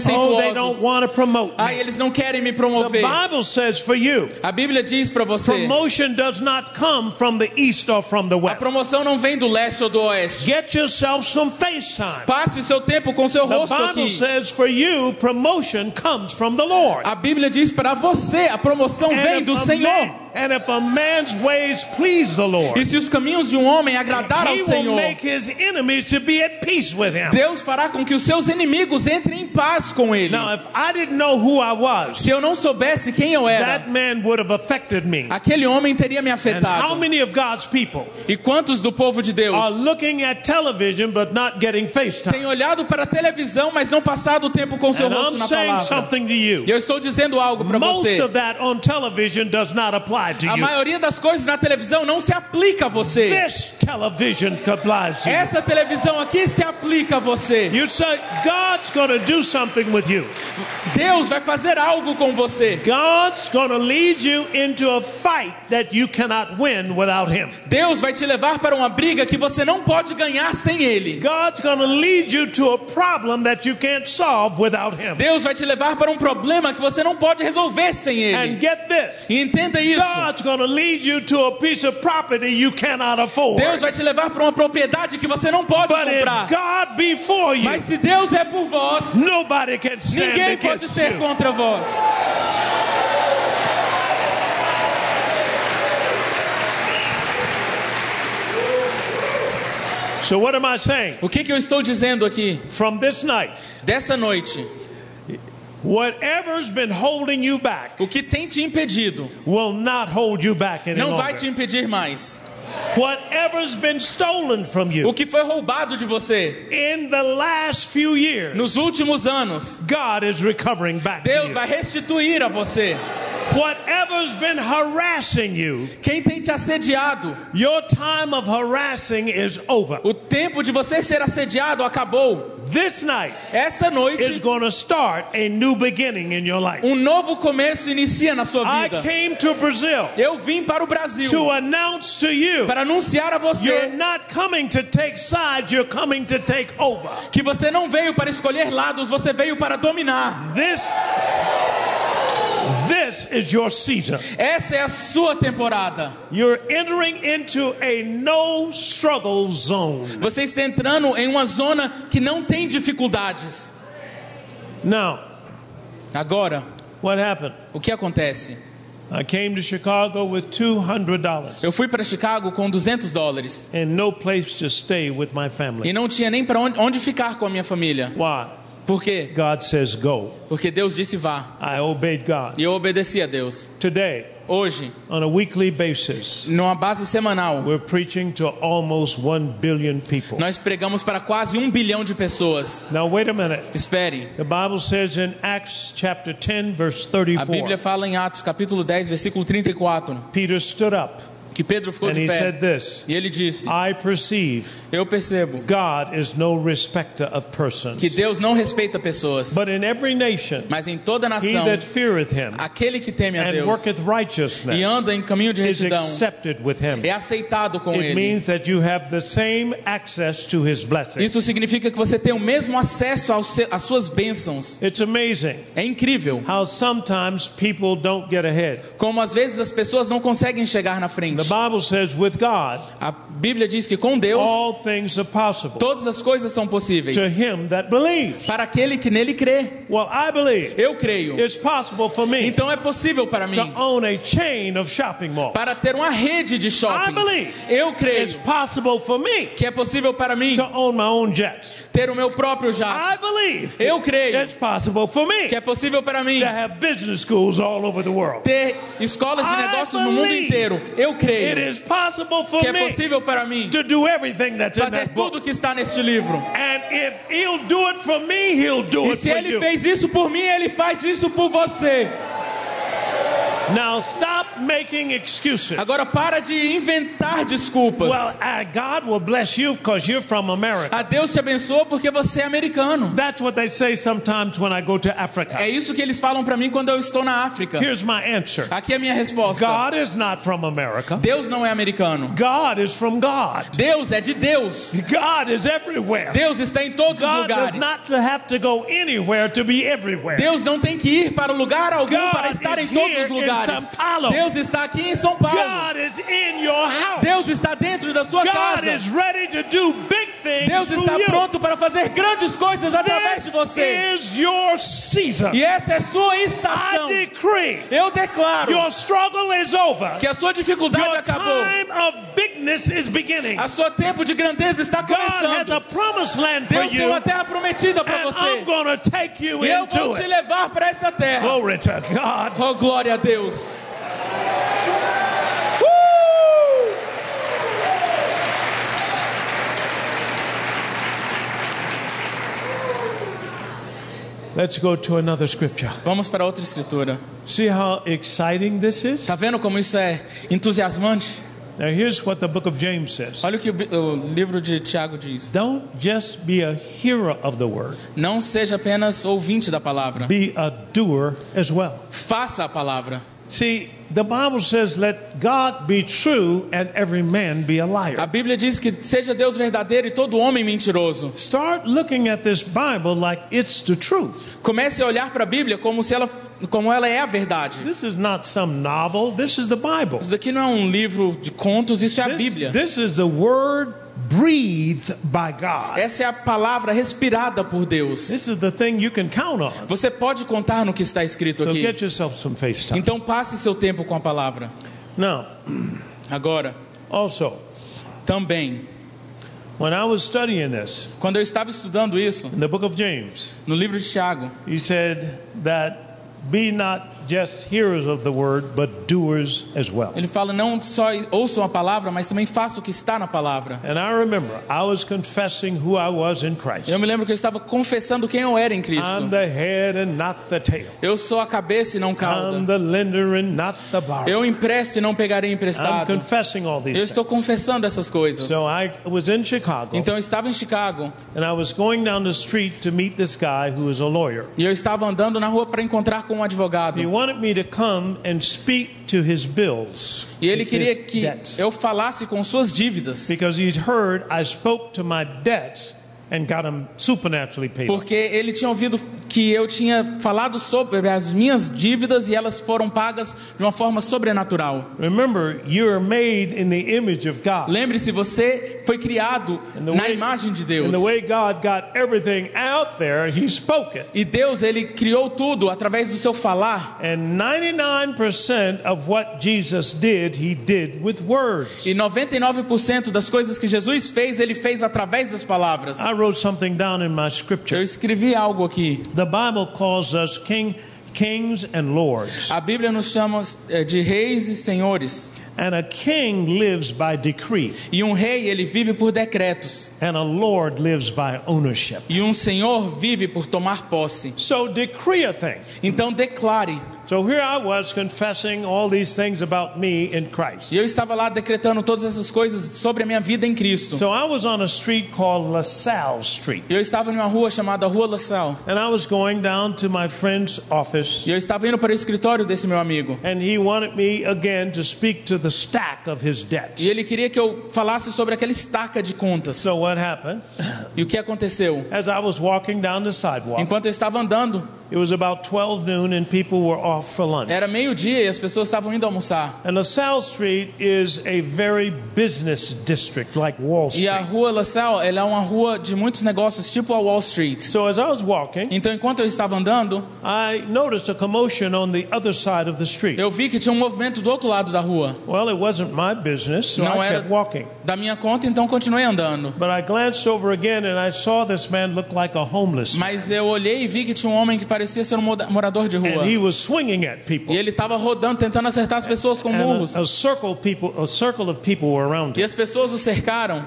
preconceituosos. want to promote Ai, me. eles não querem me The promover. Bible says for you, A Bíblia diz para você: promotion does not come from the east or from the a west. promoção não vem do leste ou do oeste. Get yourself some FaceTime. Passe o seu tempo com seu The rosto Bible aqui. says for you, promotion comes from the Lord. A Bíblia diz para você: a promoção vem do a Senhor. man, and if a man's ways please the Lord, E se os caminhos de um homem agradar ao he will Senhor, make his enemies to be at peace with him. Deus fará com que os seus inimigos entrem em paz com ele. Now, if I didn't know who I was, Se eu não soubesse quem eu era, that man would have affected me. aquele homem teria me And how afetado. many of God's people E quantos do povo de are Deus looking at television but not getting FaceTime? têm olhado para a televisão, mas não passado o tempo com seu And rosto I'm na saying palavra? something to you. E eu estou dizendo algo para Most você. of that on television does not apply A maioria das coisas na televisão não se aplica a você. This television applies to you. Essa televisão aqui se aplica a você. You say, God's going to do something with you. Deus vai fazer algo com você. God's going to lead you into a fight that you cannot win without Him. Deus vai te levar para uma briga que você não pode ganhar sem Ele. God's going to lead you to a problem that you can't solve without Him. Deus vai te levar para um problema que você não pode resolver sem And Ele. get this E entenda isso. God's going to lead you to a piece of property you cannot afford. Deus vai te levar para uma propriedade que você não pode But if comprar. God be for you, Mas se Deus é por vós, nobody can stand ninguém pode ser you. contra vós. So, what am I saying? O que, que eu estou dizendo aqui? From this night, Dessa noite, whatever's been holding you back o que tem te impedido will not hold you back any não vai longer. te impedir mais. Whatever's been stolen from O you que foi roubado de você in the last few years, nos últimos anos, God is recovering back Deus vai restituir a você. Whatever's been harassing you, Quem tem te assediado, your time of harassing is over. o tempo de você ser assediado acabou. This night Essa is noite, going to start a new beginning in your life. um novo começo inicia na sua I vida. came to Brazil Eu vim para o Brasil to announce to you para anunciar a you're você not coming to take sides, you're coming to take over. que você não veio para escolher lados, você veio para dominar. This this is your season. Essa é a sua temporada. You're entering into a no struggle zone. Você está entrando em uma zona que não tem dificuldades. Now, Agora, what happened? o que acontece? I came to Chicago with $200 Eu fui para Chicago com 200 dólares and no place to stay with my e family. não tinha nem para onde, onde ficar com a minha família. Why? Por quê? God says go. Porque Deus disse vá. I obeyed God. E eu obedeci a Deus. Today, Hoje, on a weekly basis, numa base semanal, we're preaching to almost 1 billion people. nós pregamos para quase um bilhão de pessoas. Now, wait a minute. Espere. The Bible says in Acts chapter 10, verse A Bíblia 34, fala em Atos capítulo 10, versículo 34, Peter stood up que Pedro ficou and de he pé. said this E ele disse: I perceive Eu percebo God is no respecter of persons, que Deus não respeita pessoas, but in every nation, mas em toda he nação, that feareth him aquele que teme a and Deus worketh e righteousness anda em caminho de is retidão accepted with him. é aceitado com It ele. means that you have the same access to his blessing. Isso significa que você tem o mesmo acesso aos às suas bênçãos. It's amazing É incrível how sometimes people don't get ahead. como às vezes as pessoas não conseguem chegar na frente. Bible says with God, A Bíblia diz que com Deus all things are possible todas as coisas são possíveis to him that believes. para aquele que nele crê. Well, I believe Eu creio. it's possible for me Então é possível para mim to own a chain of shopping malls. para ter uma rede de I shoppings. believe Eu creio it's possible for me que é possível para mim ter o meu próprio jato. I believe Eu creio it's possible for me que é possível para mim to have business schools all over the world. ter escolas de I negócios no mundo inteiro. Eu It creio is possible for que é possível para mim to do everything that's in fazer that book. tudo que está neste livro. And if he'll do it for me, he'll do E it se for ele you. fez isso por mim, ele faz isso por você. Now stop making excuses. Agora para de inventar desculpas. Well, uh, God will bless you because you're from America. A Deus te abençoa porque você é americano. That's what they say sometimes when I go to Africa. É isso que eles falam para mim quando eu estou na África. Here's my answer Aqui é a minha resposta. God is not from America. Deus não é americano. God is from God. Deus é de Deus. God is everywhere. Deus está em todos os God does lugares. not have to go anywhere to be everywhere. Deus não tem que ir para lugar algum God para estar em todos os lugares. Deus está aqui em São Paulo. God is in your house. Deus está dentro da sua God casa. is ready to do big things Deus está you. pronto para fazer grandes coisas através de This você. is your season. E essa é sua I estação. decree Eu declaro your struggle is over. que a sua dificuldade Your acabou. time of bigness is beginning. A seu tempo de grandeza está God has começando. a promised land for Deus tem you, uma terra prometida para você. I'm to take you E eu vou te levar para essa terra. Glory to God. Oh, glória a Deus. Let's go to another scripture. Vamos para outra escritura. See how exciting this is? Tá vendo como isso é entusiasmante? Now, here's what the book of James says Olha o que o, livro de Tiago diz. Don't just be a hearer of the word, Não seja apenas ouvinte da palavra. be a doer as well. Faça a palavra. See, the Bible says, Let God be true and every man be a A liar. Bíblia diz que seja Deus verdadeiro e todo homem mentiroso. Start looking at this Bible like it's the truth. Comece a olhar para a Bíblia como se ela como ela é a verdade. This is not some novel, this is the Bible. Isso daqui não é um livro de contos, isso é a This, Bíblia. this is the word breathed by God. Essa é a palavra respirada por Deus. This is the thing you can count on. Você pode contar no que está escrito So aqui. get yourself some face time. Então passe seu tempo com a palavra. Now, Agora, also, também, when I was studying this quando eu estava estudando isso in the book of James, no livro de Tiago, he said that be not just hearers of the word, but doers as well. Ele fala: não só ouçam a palavra, mas também façam o que está na palavra. And I remember I was confessing who I was in Christ. Eu me lembro que eu estava confessando quem eu era em I'm Cristo. the head and not the tail. Eu sou a cabeça e não I'm cauda. the lender and not the borrower. Eu empresto e não pegarei I'm emprestado. confessing all Eu these estou things. confessando essas coisas. So I was in Chicago, Então eu estava em Chicago and I was going down the street to meet this guy who is a lawyer. e eu estava andando na rua para encontrar com um advogado. He wanted me to come and speak to his bills, E ele queria que debts, eu falasse com suas dívidas. because he'd heard I spoke to my debts and got them supernaturally paid. Porque ele tinha ouvido que eu tinha falado sobre as minhas dívidas e elas foram pagas de uma forma sobrenatural. Remember, you are made in the image of God. Lembre-se, você foi criado na way- imagem de And Deus. the way God got everything out there, He spoke it. E Deus, ele criou tudo através do seu falar. And 99% of what Jesus did, He did with words. E 99% das coisas que Jesus fez, ele fez através das palavras. I wrote something down in my Eu scripture. escrevi algo aqui. The Bible calls us king, kings and lords. A Bíblia nos chama eh, de reis e senhores. And a king lives by decree, E um rei, ele vive por decretos. and a lord lives by ownership. E um senhor vive por tomar posse. So decree a thing. Então declare. So here I was confessing all these things about me in Christ. E eu estava lá decretando todas essas coisas sobre a minha vida em Cristo. So I was on a street called LaSalle Street. E eu estava em uma rua chamada Rua La Salle. And I was going down to my friend's office, E eu estava indo para o escritório desse meu amigo. and he wanted me again to speak to the stack of his debts. E ele queria que eu falasse sobre aquela estaca de contas. So what happened? E o que aconteceu? As I was walking down the sidewalk, Enquanto eu estava andando, it was about 12 noon, and people were off for lunch. era meio-dia e as pessoas estavam indo almoçar. And LaSalle Street is a very business district, like Wall E a Street. Rua La Salle, ela é uma rua de muitos negócios, tipo a Wall Street. So as I was walking, Então, enquanto eu estava andando, I noticed a commotion on the other side of the street. eu vi que tinha um movimento do outro lado da rua. Well, it wasn't my business, so Não I era kept walking. Da minha conta, então continuei andando. Mas eu olhei e vi que tinha um homem que parecia ser um morador de rua. E ele estava rodando, tentando acertar as pessoas com murros. a, a circle people, a circle of people were around E as pessoas o cercaram.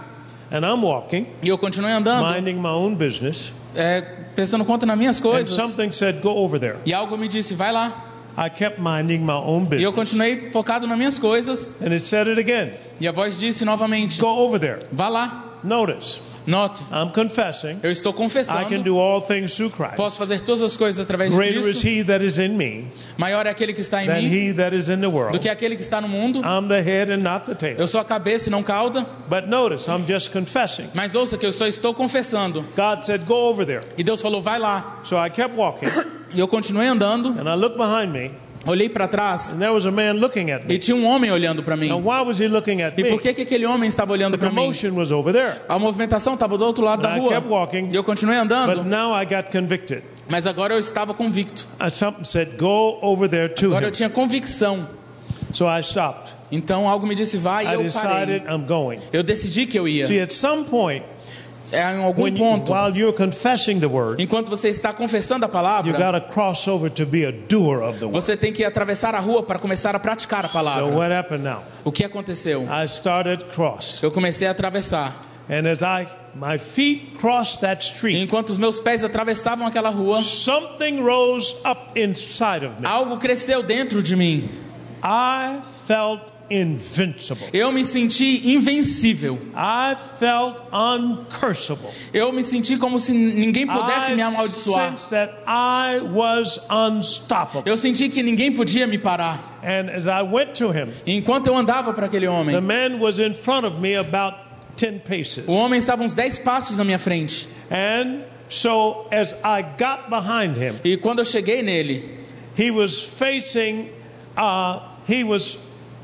And I'm walking, E eu continuei andando, minding my own business. é, pensando conta nas minhas coisas. something said, "Go over there." E algo me disse, vai lá. I kept minding my own E eu continuei focado nas minhas coisas. And it said it again. E a voz disse novamente, Go over there. vá lá. Notice, Note, I'm confessing. eu estou I can confessando. do all things through Christ. Posso fazer todas as coisas através de Greater is Cristo. He that is in me Maior é aquele que está em than mim He that is in the do world. que aquele que está no mundo. I'm the head and not the tail. Eu sou a cabeça e não cauda. But notice, I'm just confessing. Mas ouça que eu só estou confessando. God said, Go over there. E Deus falou, vai lá. So I kept walking, E eu continuei andando. and I looked behind me, Olhei para trás and there was a man looking at e me. tinha um homem olhando para mim. Now, why was he looking at E me? por que, que aquele homem estava olhando para mim? was over there. A movimentação estava do outro lado da And I rua. kept walking, E eu continuei But andando. now I got convicted. Mas agora eu estava convicto. Said, Go over there to Agora eu him. tinha convicção. So I stopped. Então algo me disse, vai, e I eu decided parei. I'm going. Eu decidi que eu ia. See, at some point, É, em algum when ponto, while you're confessing the word, enquanto você está confessando a you palavra, got to cross over to be a doer of the word. você tem que atravessar a rua para começar a praticar a So palavra. what happened now? O que aconteceu? I started crossed, Eu comecei a atravessar. and as I my feet crossed that street, enquanto os meus pés atravessavam aquela rua, something rose up inside of me. algo cresceu dentro de mim. I felt invincible. Eu me senti invencível. I felt uncursable. Eu me senti como se ninguém pudesse me I amaldiçoar. sensed that I was unstoppable. Eu senti que ninguém podia me parar. And as I went to him, enquanto eu andava para aquele the homem, man was in front of me about 10 paces. o homem estava uns 10 passos na minha frente. And so as I got behind him, E quando eu cheguei nele, he was facing, uh, he was,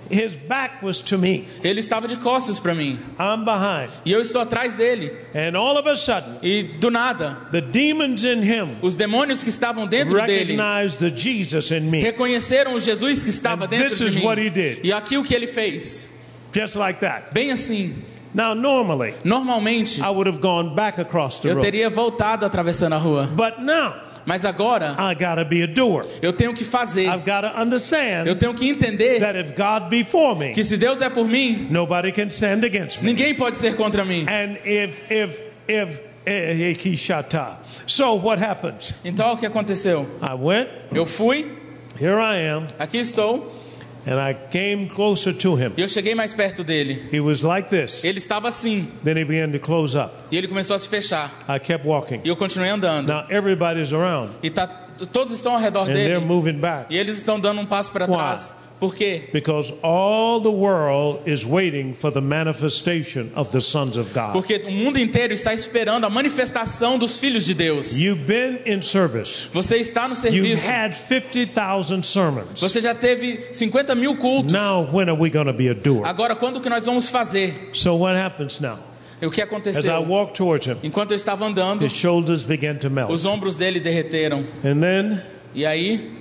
his back was to me. ele estava de costas para mim. I'm behind. E eu estou atrás dele. And all of a sudden, E do nada, the demons in him os demônios que estavam dentro dele recognized the Jesus in me. reconheceram o Jesus que estava And dentro this de is mim. what he did. E aqui o que ele fez, Just like that. bem assim. Now, normally, Normalmente, I would have gone back across the eu teria voltado atravessando a rua. But now, Mas agora I got to be a doer. eu tenho que fazer. I've got to Eu understand tenho que entender that if God be for me, que se Deus é por mim, nobody can stand against me. ninguém pode ser contra mim. And if if if eh, eh. So what happens? Então o que aconteceu? I went. Eu fui, Here I am, aqui estou, and I came closer to him. e eu cheguei mais perto dele. He was like this. Ele estava assim, Then he began to close up. e ele começou a se fechar. I kept walking. E eu continuei andando. Now everybody's around, E tá, todos estão ao redor and they're dele. moving back E eles estão dando um passo para trás. Por quê? because all the world is waiting for the manifestation of the sons of God. Porque o mundo inteiro está esperando a manifestação dos filhos de Deus. You've been in service. Você está no You've serviço. had 50,000 sermons. Você já teve 50 mil cultos. Now, when are we going to be a doer? Agora, quando que nós vamos fazer? So, what happens now? O que As I aconteceu? walked towards him, Enquanto eu estava andando, his shoulders began to melt. os ombros dele derreteram. And then E aí,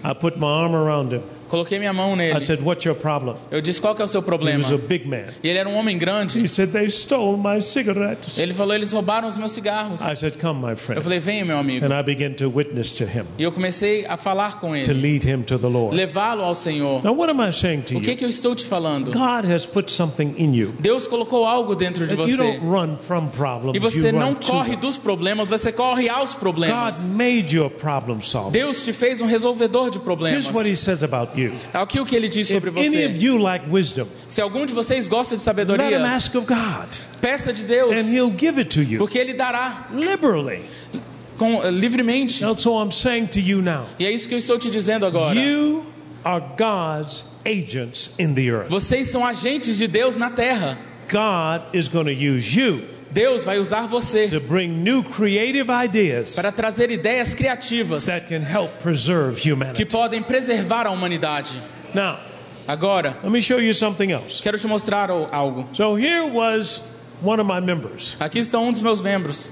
I coloquei minha mão I nele. said, What's your problem? Eu disse: Qual que é o seu He problema? was a big man. E ele era um homem grande. He said, They stole my cigarettes. Ele falou: Eles roubaram os meus cigarros. I said, Come, my Eu friend. falei: Venha, meu amigo. And I began to witness to him, E eu comecei a falar com to ele, lead him to the Lord. levá-lo ao Senhor. Now, what am I saying to O que you? que eu estou te falando? God has put something in you. Deus colocou algo dentro de that You você. don't run from problems, E você you não run to corre them. dos problemas, você corre aos God problemas. made you a problem solver. Deus te fez um resolvedor de problemas. Here's what he says about you. Aqui o que ele diz sobre If any of você. you like wisdom, Se algum de vocês gosta de let him sabedoria, ask of God, peça de Deus, and he'll give it to you porque Ele dará liberally. com, eh, livremente. I'm saying to you now. E é isso que eu estou te dizendo agora. You are God's agents in the earth. Vocês são agentes de Deus na terra. God is going to use you Deus vai usar você to bring new creative ideas para trazer ideias criativas that can help preserve que humanity. podem preservar a humanidade. Now, Agora, let me show you something else. quero te mostrar algo. So here was one of my members, Aqui estão um dos meus membros.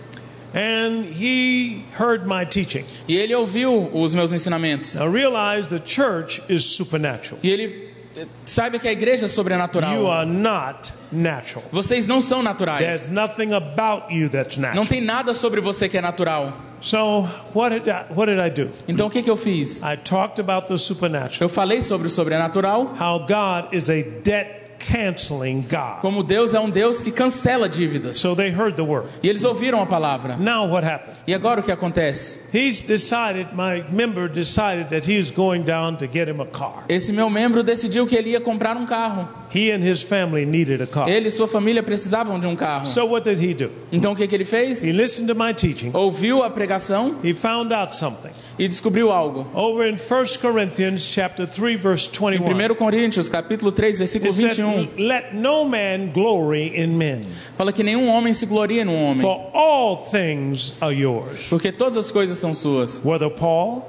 and he heard my teaching. E ele ouviu os meus ensinamentos. Now realize the church is supernatural. E ele sabe que a igreja é You sobrenatural. are not natural. Vocês não são There's naturais. nothing about you that's Não natural. tem nada sobre você que é natural. So what did I, what did I do? Então o que, que eu fiz? I talked about the supernatural. Eu falei sobre o sobrenatural, How God is a debt canceling God. como Deus é um Deus que cancela dívidas. So they heard the word. E eles ouviram a palavra. Now what happened? E agora o que acontece? He's decided, my member decided that he is going down to get him a car. Esse meu membro decidiu que ele ia comprar um carro. He and his family needed a car. Ele e sua família precisavam de um carro. So what did he do? Então o que, que ele fez? He listened to my teaching. Ouviu a pregação He found out something. e descobriu algo. Over in 1 Corinthians chapter 3 verse Em 21. 1 Coríntios, capítulo 3, versículo It said, 21, "Let no man glory in men, fala que nenhum homem se glorie num homem, for all things are yours." porque todas as coisas são suas. Whether Paul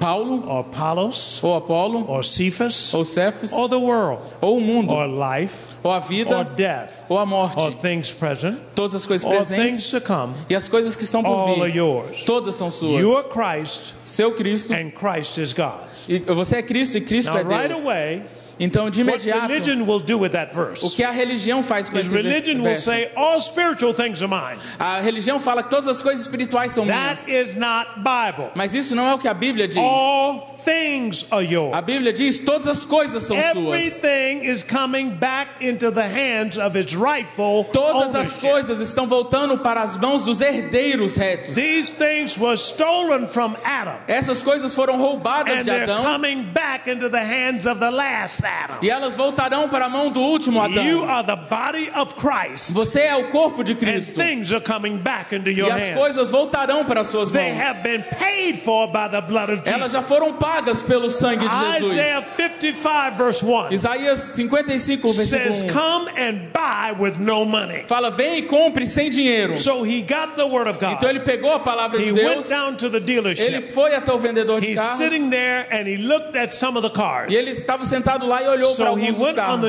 Paulo, or Apollos ou Apolo, or Cephas ou Cefas, or the world ou o mundo, or life ou a or vida, death ou a or morte, things present todas as coisas or things presentes to come, e as coisas que estão por all are vir, yours. todas são suas. You are Christ Seu Cristo, and Christ is God's. e você é Cristo e Cristo Now é right Deus. away, Então, de imediato, religion will do with that o verse que a religião faz com esse vers- religion will verso? say all spiritual things are mine. A religião fala que todas as coisas espirituais são That minhas. is not Bible. Mas isso não é o que a Bíblia diz. All things are yours. A Bíblia diz todas as coisas são suas. Everything is coming back into the hands of its rightful Todas as ownership. coisas estão voltando para as mãos dos herdeiros retos. These things were stolen from Adam, Essas coisas foram roubadas and de Adão coming back into the hands of the last Adam. e elas voltarão para a mão do último You Adão. are the body of Christ, Você é o corpo de and Cristo. things are coming back into E your as hands. coisas voltarão para as suas They mãos. have been paid for by the blood of Elas Jesus. já foram pagas pelo sangue de Isaiah Jesus. 55, verse 1 Isaías 55, says, versículo 1. Come and buy with no money. Fala, vem e compre sem dinheiro. So he got the word of Então God. ele pegou a palavra He de went Deus, down to the ele dealership. foi até o vendedor de He's carros sitting there and he looked at some of the cars. e ele estava sentado lá e olhou para So he alguns carros.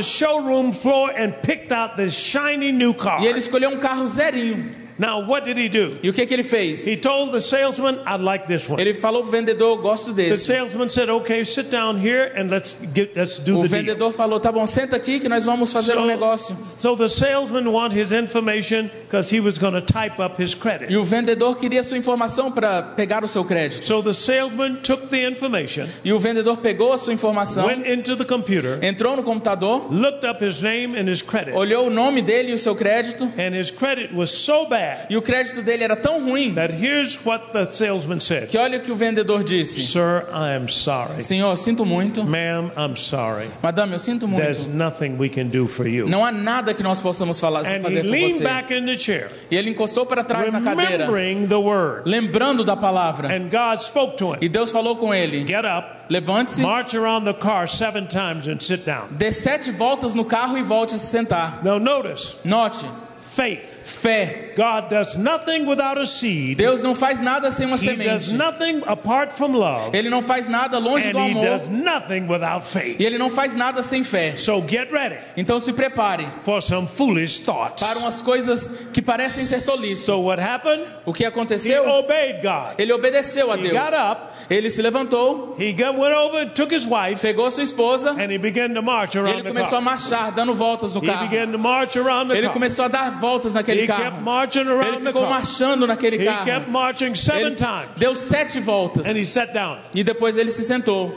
E ele escolheu um carro zerinho. Now, what did he do? E o que que ele fez? He told the salesman, "I'd like this one." Ele falou pro vendedor, gosto The desse. salesman said, "Okay, sit down here and let's get let's do O the deal." vendedor falou, tá bom, senta aqui que nós vamos fazer um negócio. so the salesman want his information because he was going to type up his credit. E o vendedor queria sua informação para pegar o seu crédito. So the salesman took the information, E o vendedor pegou a sua informação, went into the computer, entrou no computador, looked up his name and his credit, olhou o nome dele e o seu crédito, and his credit was so bad e o crédito dele era tão ruim that here's what the salesman said: que olha o que o vendedor disse: "Sir, I am sorry. Senhor, sinto muito. Ma'am, I'm sorry. Madame, eu sinto There's muito. nothing we can do for you." Não há nada que nós possamos falar, And he fazer por leaned você. back in the chair, E ele encostou para trás na cadeira, the word, lembrando da palavra. and God spoke to him. E Deus falou com ele: Get up, Levante-se, march around the car seven times, and sit down. dê sete voltas no carro e volte a se sentar. Now, notice Note, faith. Fé. God does nothing without a seed. Deus não faz nada sem uma He does semente. nothing apart from love. Ele não faz nada longe And do he amor. does nothing without faith. E ele não faz nada sem fé. So get ready Então se prepare for some foolish thoughts. para umas coisas que parecem ser tolices. So what happened? O que He aconteceu? obeyed God. Ele obedeceu a He Deus. got up. Ele se levantou, He got, went over took his wife, pegou sua esposa and he began to march around ele the começou a marchar, dando voltas no He carro. began to march around the Ele car. começou a dar voltas naquele He kept carro. marching Ele around the ficou car. marchando naquele He carro. kept marching seven Ele times. deu sete voltas. And he sat down. E depois ele se sentou.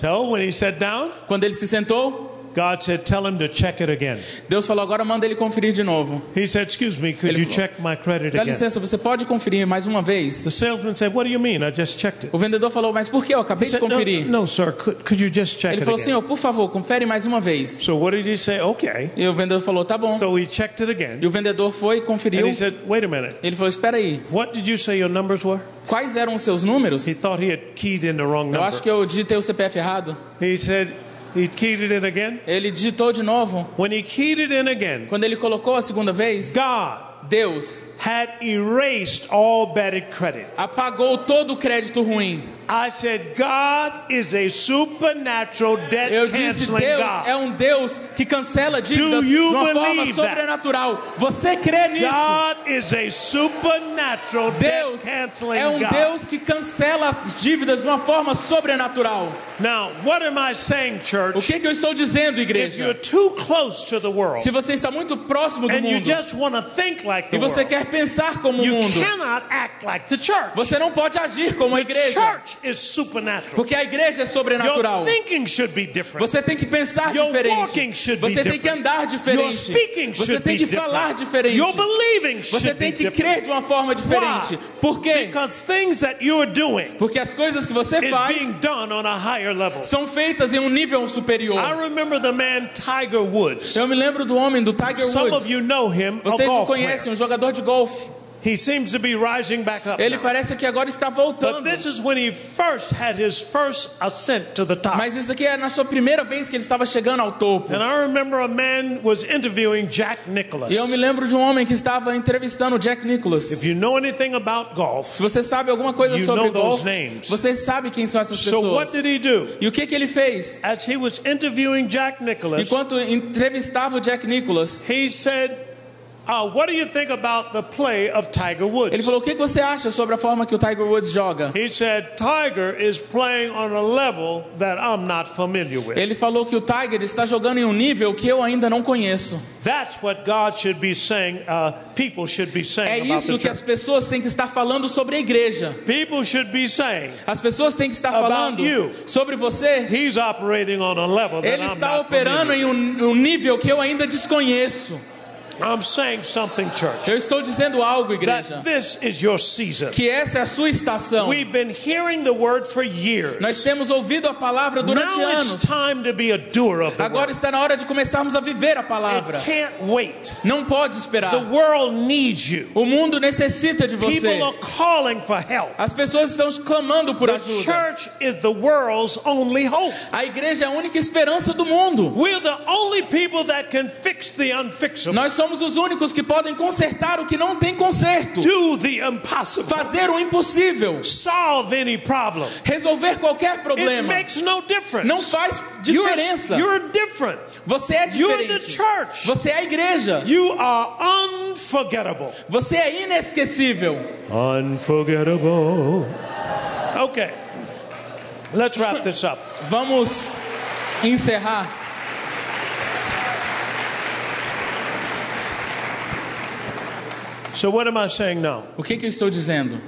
So when he sat down, Quando ele se sentou, God said, Tell him to check it again. Deus falou: agora manda ele conferir de novo. He said, Excuse me, could Ele you falou, check my credit Dá again? licença, você pode conferir mais uma vez? The salesman said, What do you mean? I just checked it. O vendedor falou: mas por que? Eu acabei He de said, no, conferir. no, sir, could, could you just check Ele it falou: again? senhor, por favor, confere mais uma vez. So what did he say? Okay. E o vendedor falou: tá bom. So he checked it again. E o vendedor foi, And conferiu. he said, Wait a minute. Ele falou: espera aí, What did you say your numbers were? quais eram os seus números? He thought he had keyed in the wrong Eu number. acho que eu digitei o CPF errado. He said, He keyed it in again. Ele digitou de novo. When he keyed it in again, Quando ele colocou a segunda vez, God Deus had erased all bad credit. apagou todo o crédito ruim. I said, God is a supernatural debt Eu disse: canceling Deus God. é um Deus que cancela dívidas de uma forma believe that? sobrenatural. Você crê nisso? God is a supernatural Deus é um God. Deus que cancela as dívidas de uma forma sobrenatural. Now, what am I saying, church? O que, que eu estou dizendo, If you're igreja? too close to the world Se você está muito próximo do mundo just want to think like e você world, quer pensar como o you mundo, cannot act like the church. você não pode agir como a igreja, porque a igreja é sobrenatural. Você tem que pensar Your diferente. Você tem que andar diferente. Você tem que falar diferente. Você tem que crer de uma forma diferente. Por quê? Because things that you're doing Porque as coisas que você faz são feitas em um nível superior. Eu me lembro do homem do Tiger Some of Woods. you know him, a Vocês o conhecem, um jogador de golfe. He seems to be rising back up. Ele now. parece que agora está But voltando. this is when he first had his first ascent to the top. Mas isso aqui é na sua primeira vez que ele estava chegando ao topo. And I remember a man was interviewing Jack. E eu me lembro de um homem que estava entrevistando Jack Nicklaus. If you know anything about golf, Se você sabe alguma coisa You sobre know those golfe, names. você sabe quem são essas so what pessoas. did he do? E o que que ele fez? As he was interviewing Jack Enquanto entrevistava o Jack Nicklaus, he said, ele falou: "O que você acha sobre a forma que o Tiger Woods joga?" He said, "Tiger is playing on a level that I'm not familiar with." Ele falou que o Tiger está jogando em um nível que eu ainda não conheço. That's what God should be saying. Uh, people should be É isso que as pessoas têm que estar falando sobre a igreja. People should be saying As pessoas têm que estar falando you. sobre você. he's operating on a level that Ele está operando em um nível que eu ainda desconheço. I'm saying something, church. Eu estou dizendo algo, igreja, That this is your season. que essa é a sua estação. We've been hearing the word for years. Nós temos ouvido a palavra durante Now it's anos. time to be a doer of the Agora word. está na hora de começarmos a viver a palavra. It can't wait. Não pode The esperar. world needs you. O mundo necessita de você. People are calling for help. As pessoas estão clamando por The ajuda. church is the world's only hope. A igreja é a única esperança do mundo. We're the only people that can fix the unfixable. Nós somos somos os únicos que podem consertar o que não tem conserto. do the impossible, Fazer o impossível. solve any problem. Resolver qualquer It problema. makes no difference. Não faz You're, diferença. you're different. Você é You're the diferente. church. Você é a igreja. You are unforgettable. Você é inesquecível. Unforgettable. Okay. Let's wrap this up. Vamos encerrar. So, what am I saying now? O que, que eu estou dizendo?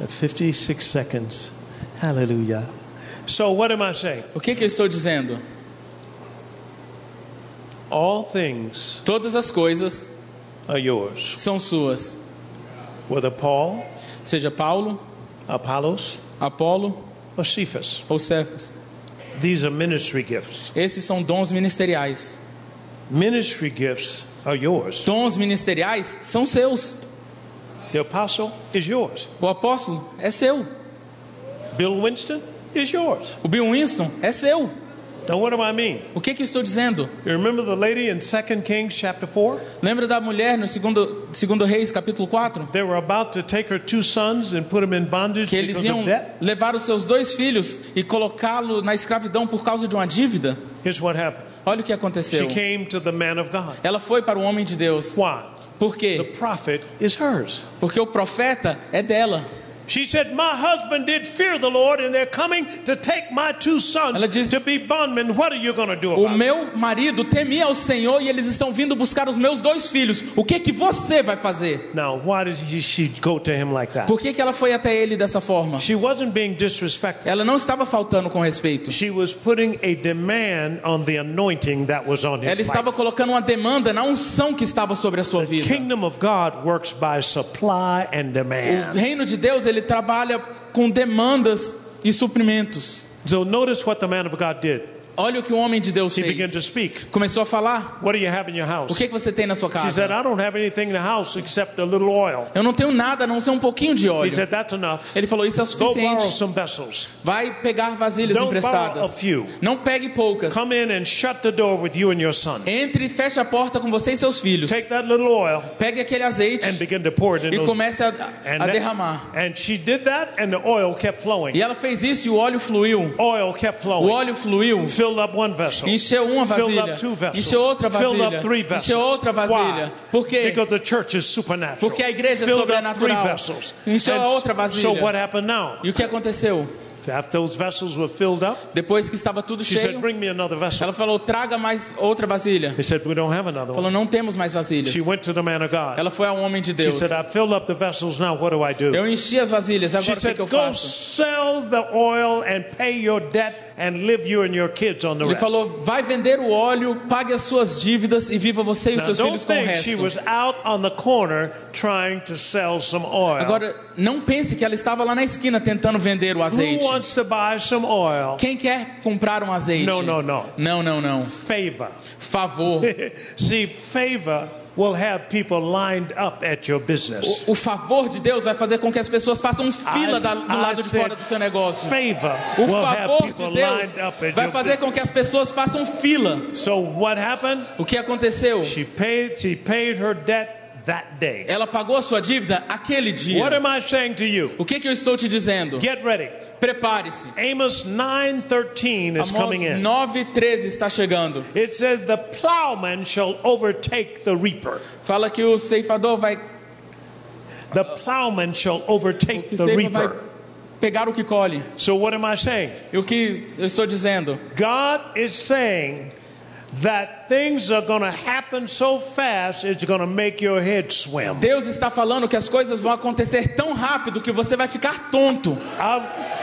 At 56 seconds. Hallelujah. So, what am I saying? O que, que eu estou dizendo? All things Todas as coisas are yours. são suas. Whether Paul, Seja Paulo, Apollos, Apolo or Cephas. ou Cefas. These are ministry gifts. Esses são dons ministeriais. Ministry gifts are yours. Dons ministeriais são seus. The apostle is yours. O apóstolo é seu. Bill Winston is yours. O Bill Winston é seu. Now, what do I mean? O que, que eu estou dizendo? You remember the lady in 2 Kings chapter 4? Lembra da mulher no segundo, segundo Reis, capítulo 4? They were about to take her two sons and put them in bondage Que eles because iam of debt. levar os seus dois filhos e colocá-lo na escravidão por causa de uma dívida. Here's what happened. Olha o que She aconteceu. came to the man of God. Ela foi para o homem de Deus. Why? Por The quê? prophet is hers. Porque o profeta é dela. She said, My husband did fear the Lord, and they're coming to take my two sons diz- to be bondmen. What are you going to do O about it? meu marido temia ao Senhor e eles estão vindo buscar os meus dois filhos. O que que você vai fazer? Now, why did he- she go to him like that? Por que, que ela foi até ele dessa forma? She wasn't being disrespectful. Ela não estava faltando com respeito. She was putting a demand on the anointing that was on his Ela estava colocando uma demanda na unção que estava sobre a sua The vida. kingdom of God works by supply and O demand. reino de Deus, ele trabalha com demandas e suprimentos. So notice what the man of God did. Olha o que o homem de Deus fez. Começou a falar: What do you have in your O que, você tem na sua She said, casa? I don't have anything in the house except a little oil. Eu não tenho nada a não ser um pouquinho de óleo. said, That's enough. Ele falou: Isso é o suficiente. Vai pegar vasilhas Don't emprestadas. Não pegue poucas. Entre e feche a porta com você e seus filhos. Take that little oil Pegue aquele and azeite begin to pour it in e comece a, a derramar. and she did that, and the oil kept flowing. E ela fez isso e o óleo fluiu. O óleo fluiu. Filled up one vessel. Encheu uma Filled vasilha. up two vessels. Encheu outra Filled up vasilha. three vessels. Encheu outra vasilha. Por quê? Because the church is supernatural. Porque a igreja é sobrenatural. vessels. Encheu outra vasilha. So what happened now? E o que aconteceu? After those vessels were filled up, Depois que estava tudo she said, cheio, "Bring me another vessel." ela falou: traga mais outra vasilha. He said, "We don't have another Falou: one." não temos mais vasilhas. She went to the man of God. Ela foi ao homem de She Deus. said, "I filled up the vessels. Now what do I do?" Eu enchi as vasilhas, agora o que, eu "Go faço? sell the oil and pay your debt and live you and your kids on the Ele rest." falou: vai vender o óleo, pague as suas dívidas e viva você e os Now, seus don't filhos com o resto. was out on the corner trying to sell some oil. Agora, não pense que ela estava lá na esquina tentando vender o Who azeite. wants to buy some oil? Quem quer comprar um azeite? No, no, no. Não, não, não. Favor. Favor. See, favor will have people lined up at your business. O favor de Deus vai fazer com que as pessoas façam fila I- da- do I lado de fora do seu negócio. Favor O favor de Deus vai fazer com que as pessoas façam fila. So what happened? O que aconteceu? She paid. She paid her debt that day. Ela pagou a sua dívida aquele What dia. am I saying to you? O que, que eu estou te dizendo? Prepare-se. Amos 9:13 is Amos coming in. 9,13 está chegando. It says the plowman shall overtake the reaper. Fala que o ceifador vai, The plowman shall overtake the reaper. pegar o que colhe. So what am I saying? E o que eu estou dizendo? God is saying that things are going to happen so fast it's going to make your head swim. Deus está falando que as coisas vão acontecer tão rápido que você vai ficar tonto. I'm,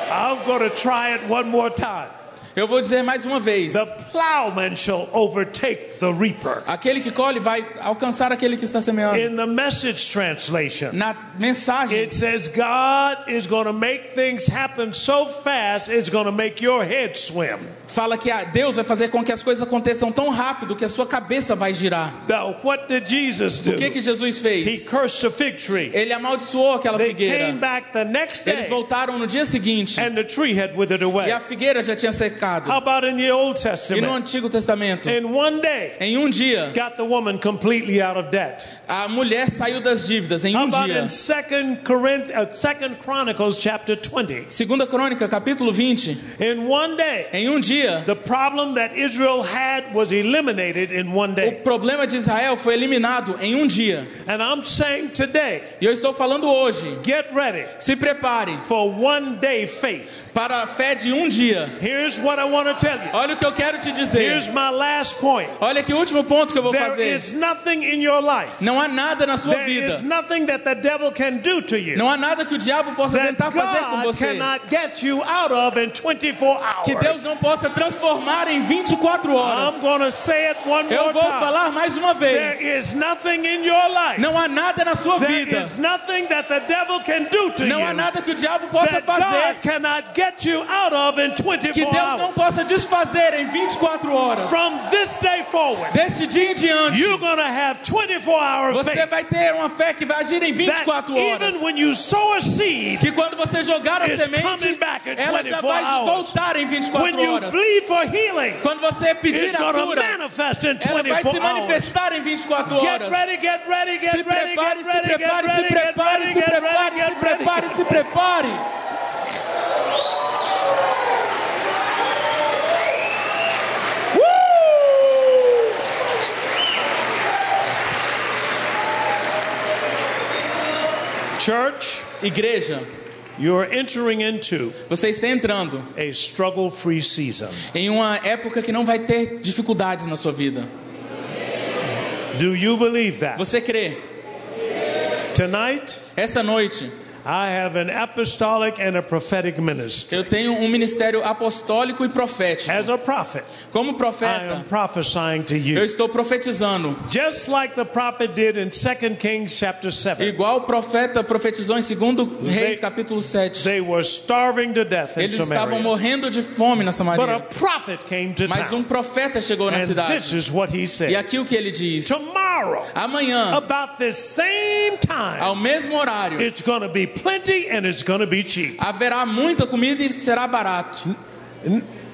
I'm going to try it one more time. Eu vou dizer mais uma vez. The plowman shall overtake the reaper. Aquele que colhe vai alcançar aquele que está semeando. In the message translation, Na mensagem, it says God is going to make things happen so fast it's going to make your head swim. fala que Deus vai fazer com que as coisas aconteçam tão rápido que a sua cabeça vai girar. Now, what did Jesus O que do? que Jesus He fez? cursed the fig tree. Ele amaldiçoou aquela They came figueira. back the next Eles day voltaram no dia seguinte and the tree had withered e away. a figueira já tinha secado. How about in the Old E no Testament? Antigo Testamento, In one day, day, Em um dia, got the woman completely out of debt. a mulher saiu das dívidas. Em How um about dia. in Second Corinth, uh, Second Chronicles chapter 20? Segunda Crônica, capítulo 20. In one day, Em um dia, the problem that Israel had was eliminated in one o day. problema de Israel foi eliminado em um dia. And I'm saying today, E eu estou falando hoje. get ready Se prepare for one day faith. para a fé de um dia. Here's what I want to tell you. Olha o que eu quero te dizer. Here's my last point. Olha que último ponto que eu vou There fazer. is nothing in your life. Não há nada na sua There is vida. nothing that the devil can do to you Não há nada que o diabo possa that tentar fazer com God você. cannot get you out of in 24 Que hours. Deus não possa transformar em 24 I'm horas. going to say it one Eu more vou time. falar mais uma vez. There is nothing in your life. Não há nada na sua There vida. is nothing that the devil can do to Não you há nada que o diabo possa that fazer God cannot get you out of in que 24 Deus não possa desfazer em 24 horas. From this day forward, Deste dia em diante, you're to have 24 hour você faith. vai ter uma fé que vai agir em That 24 horas. even when you sow a seed, Que quando você jogar a semente, coming back in ela já 24 vai voltar em 24 when you horas. for healing, Quando você pedir a cura, manifest in ela vai 24 se hours. manifestar em 24 Get horas. ready, get ready, get Se ready, prepare, get se ready, get prepare, se get prepare, ready, se get ready, prepare, se get ready. prepare, se prepare. Church, Igreja, you're entering into você está entrando a struggle free season. em uma época que não vai ter dificuldades na sua vida. Do you believe that? Você crê? Tonight, Essa noite I have an apostolic and a prophetic ministry. eu tenho um ministério apostólico e profético. As a prophet, Como I am profeta, prophesying to eu you. estou profetizando. Just like the prophet did in 2 Kings chapter 7. Igual o profeta profetizou em 2 Reis capítulo 7. They were starving to death in Eles estavam Samaria. morrendo de fome na But a Samaria. prophet came to Mas um profeta chegou na And this cidade. is what he E said. aqui o que ele diz: Tomorrow, Amanhã, about this same time, ao mesmo horário, it's going to be plenty and it's going to be cheap. haverá muita comida e será barato.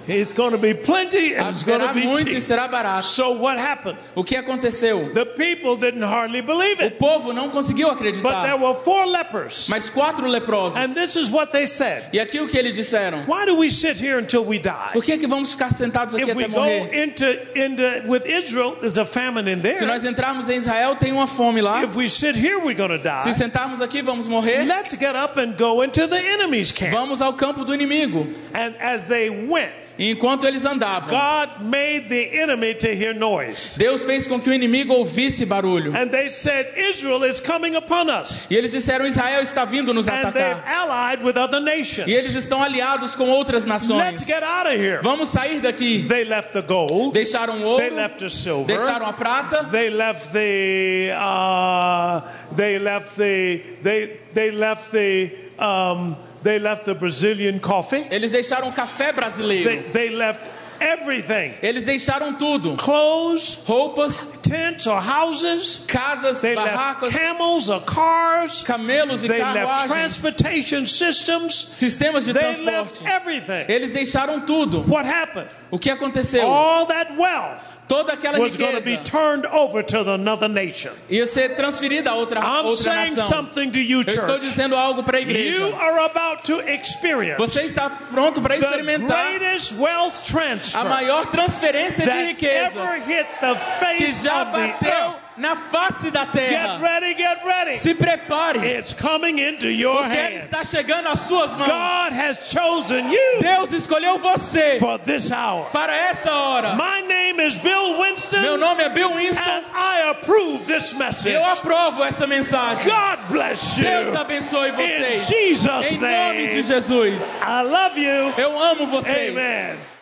It's going to be plenty and it's going to be muito e cheap. será barato. So what happened? O que aconteceu? The people didn't hardly believe O it. povo não conseguiu But there acreditar. were four lepers. Mas quatro leprosos. And this is what they said. E aqui o que eles disseram? Why do we sit here until we die? Por que, que vamos ficar sentados aqui If we até go morrer? into, into with Israel, there's a famine in Se there. nós entrarmos em Israel, tem uma fome lá. If we sit here, we're going to Se die. sentarmos aqui, vamos morrer. Let's get up and go into the enemy's camp. Vamos ao campo do inimigo. And as they went, E enquanto eles andavam, God made the enemy to hear noise. Deus fez com que o inimigo ouvisse barulho. And they said, Israel is coming upon us. E eles disseram: Israel está vindo nos And they've atacar. allied with other nations. E eles estão aliados com outras Let's nações. get out of here. Vamos sair daqui. They left the gold. Deixaram o They ouro, left the silver. deixaram a prata, They left the. Uh, they left the. They they left the. Um, they left the Brazilian coffee. eles deixaram o café They, brasileiro. they left everything. Eles deixaram tudo: Clothes, roupas, tents or houses. casas, They left barracas, camels or cars. camelos e They left carruagens, transportation systems. sistemas de They left transporte. everything. Eles deixaram tudo. What happened? O que aconteceu? All that wealth Toda aquela was be riqueza turned over to another nation. ia ser transferida a outra, I'm outra saying nação. something to you, Eu estou dizendo algo para a You igreja. are about to experience Você está pronto para the experimentar greatest wealth a maior transferência de the que já bateu. Na face da Get terra. ready, get ready. Se prepare, It's coming into your porque hands. está chegando às suas mãos. God has chosen you Deus escolheu você for this hour. para essa hora. My name is Bill Winston, Meu nome é Bill and Winston I approve this message. eu aprovo essa mensagem. God bless Deus you. abençoe In vocês. Jesus' Em nome de name. Jesus. I love you. Eu amo vocês. Amen.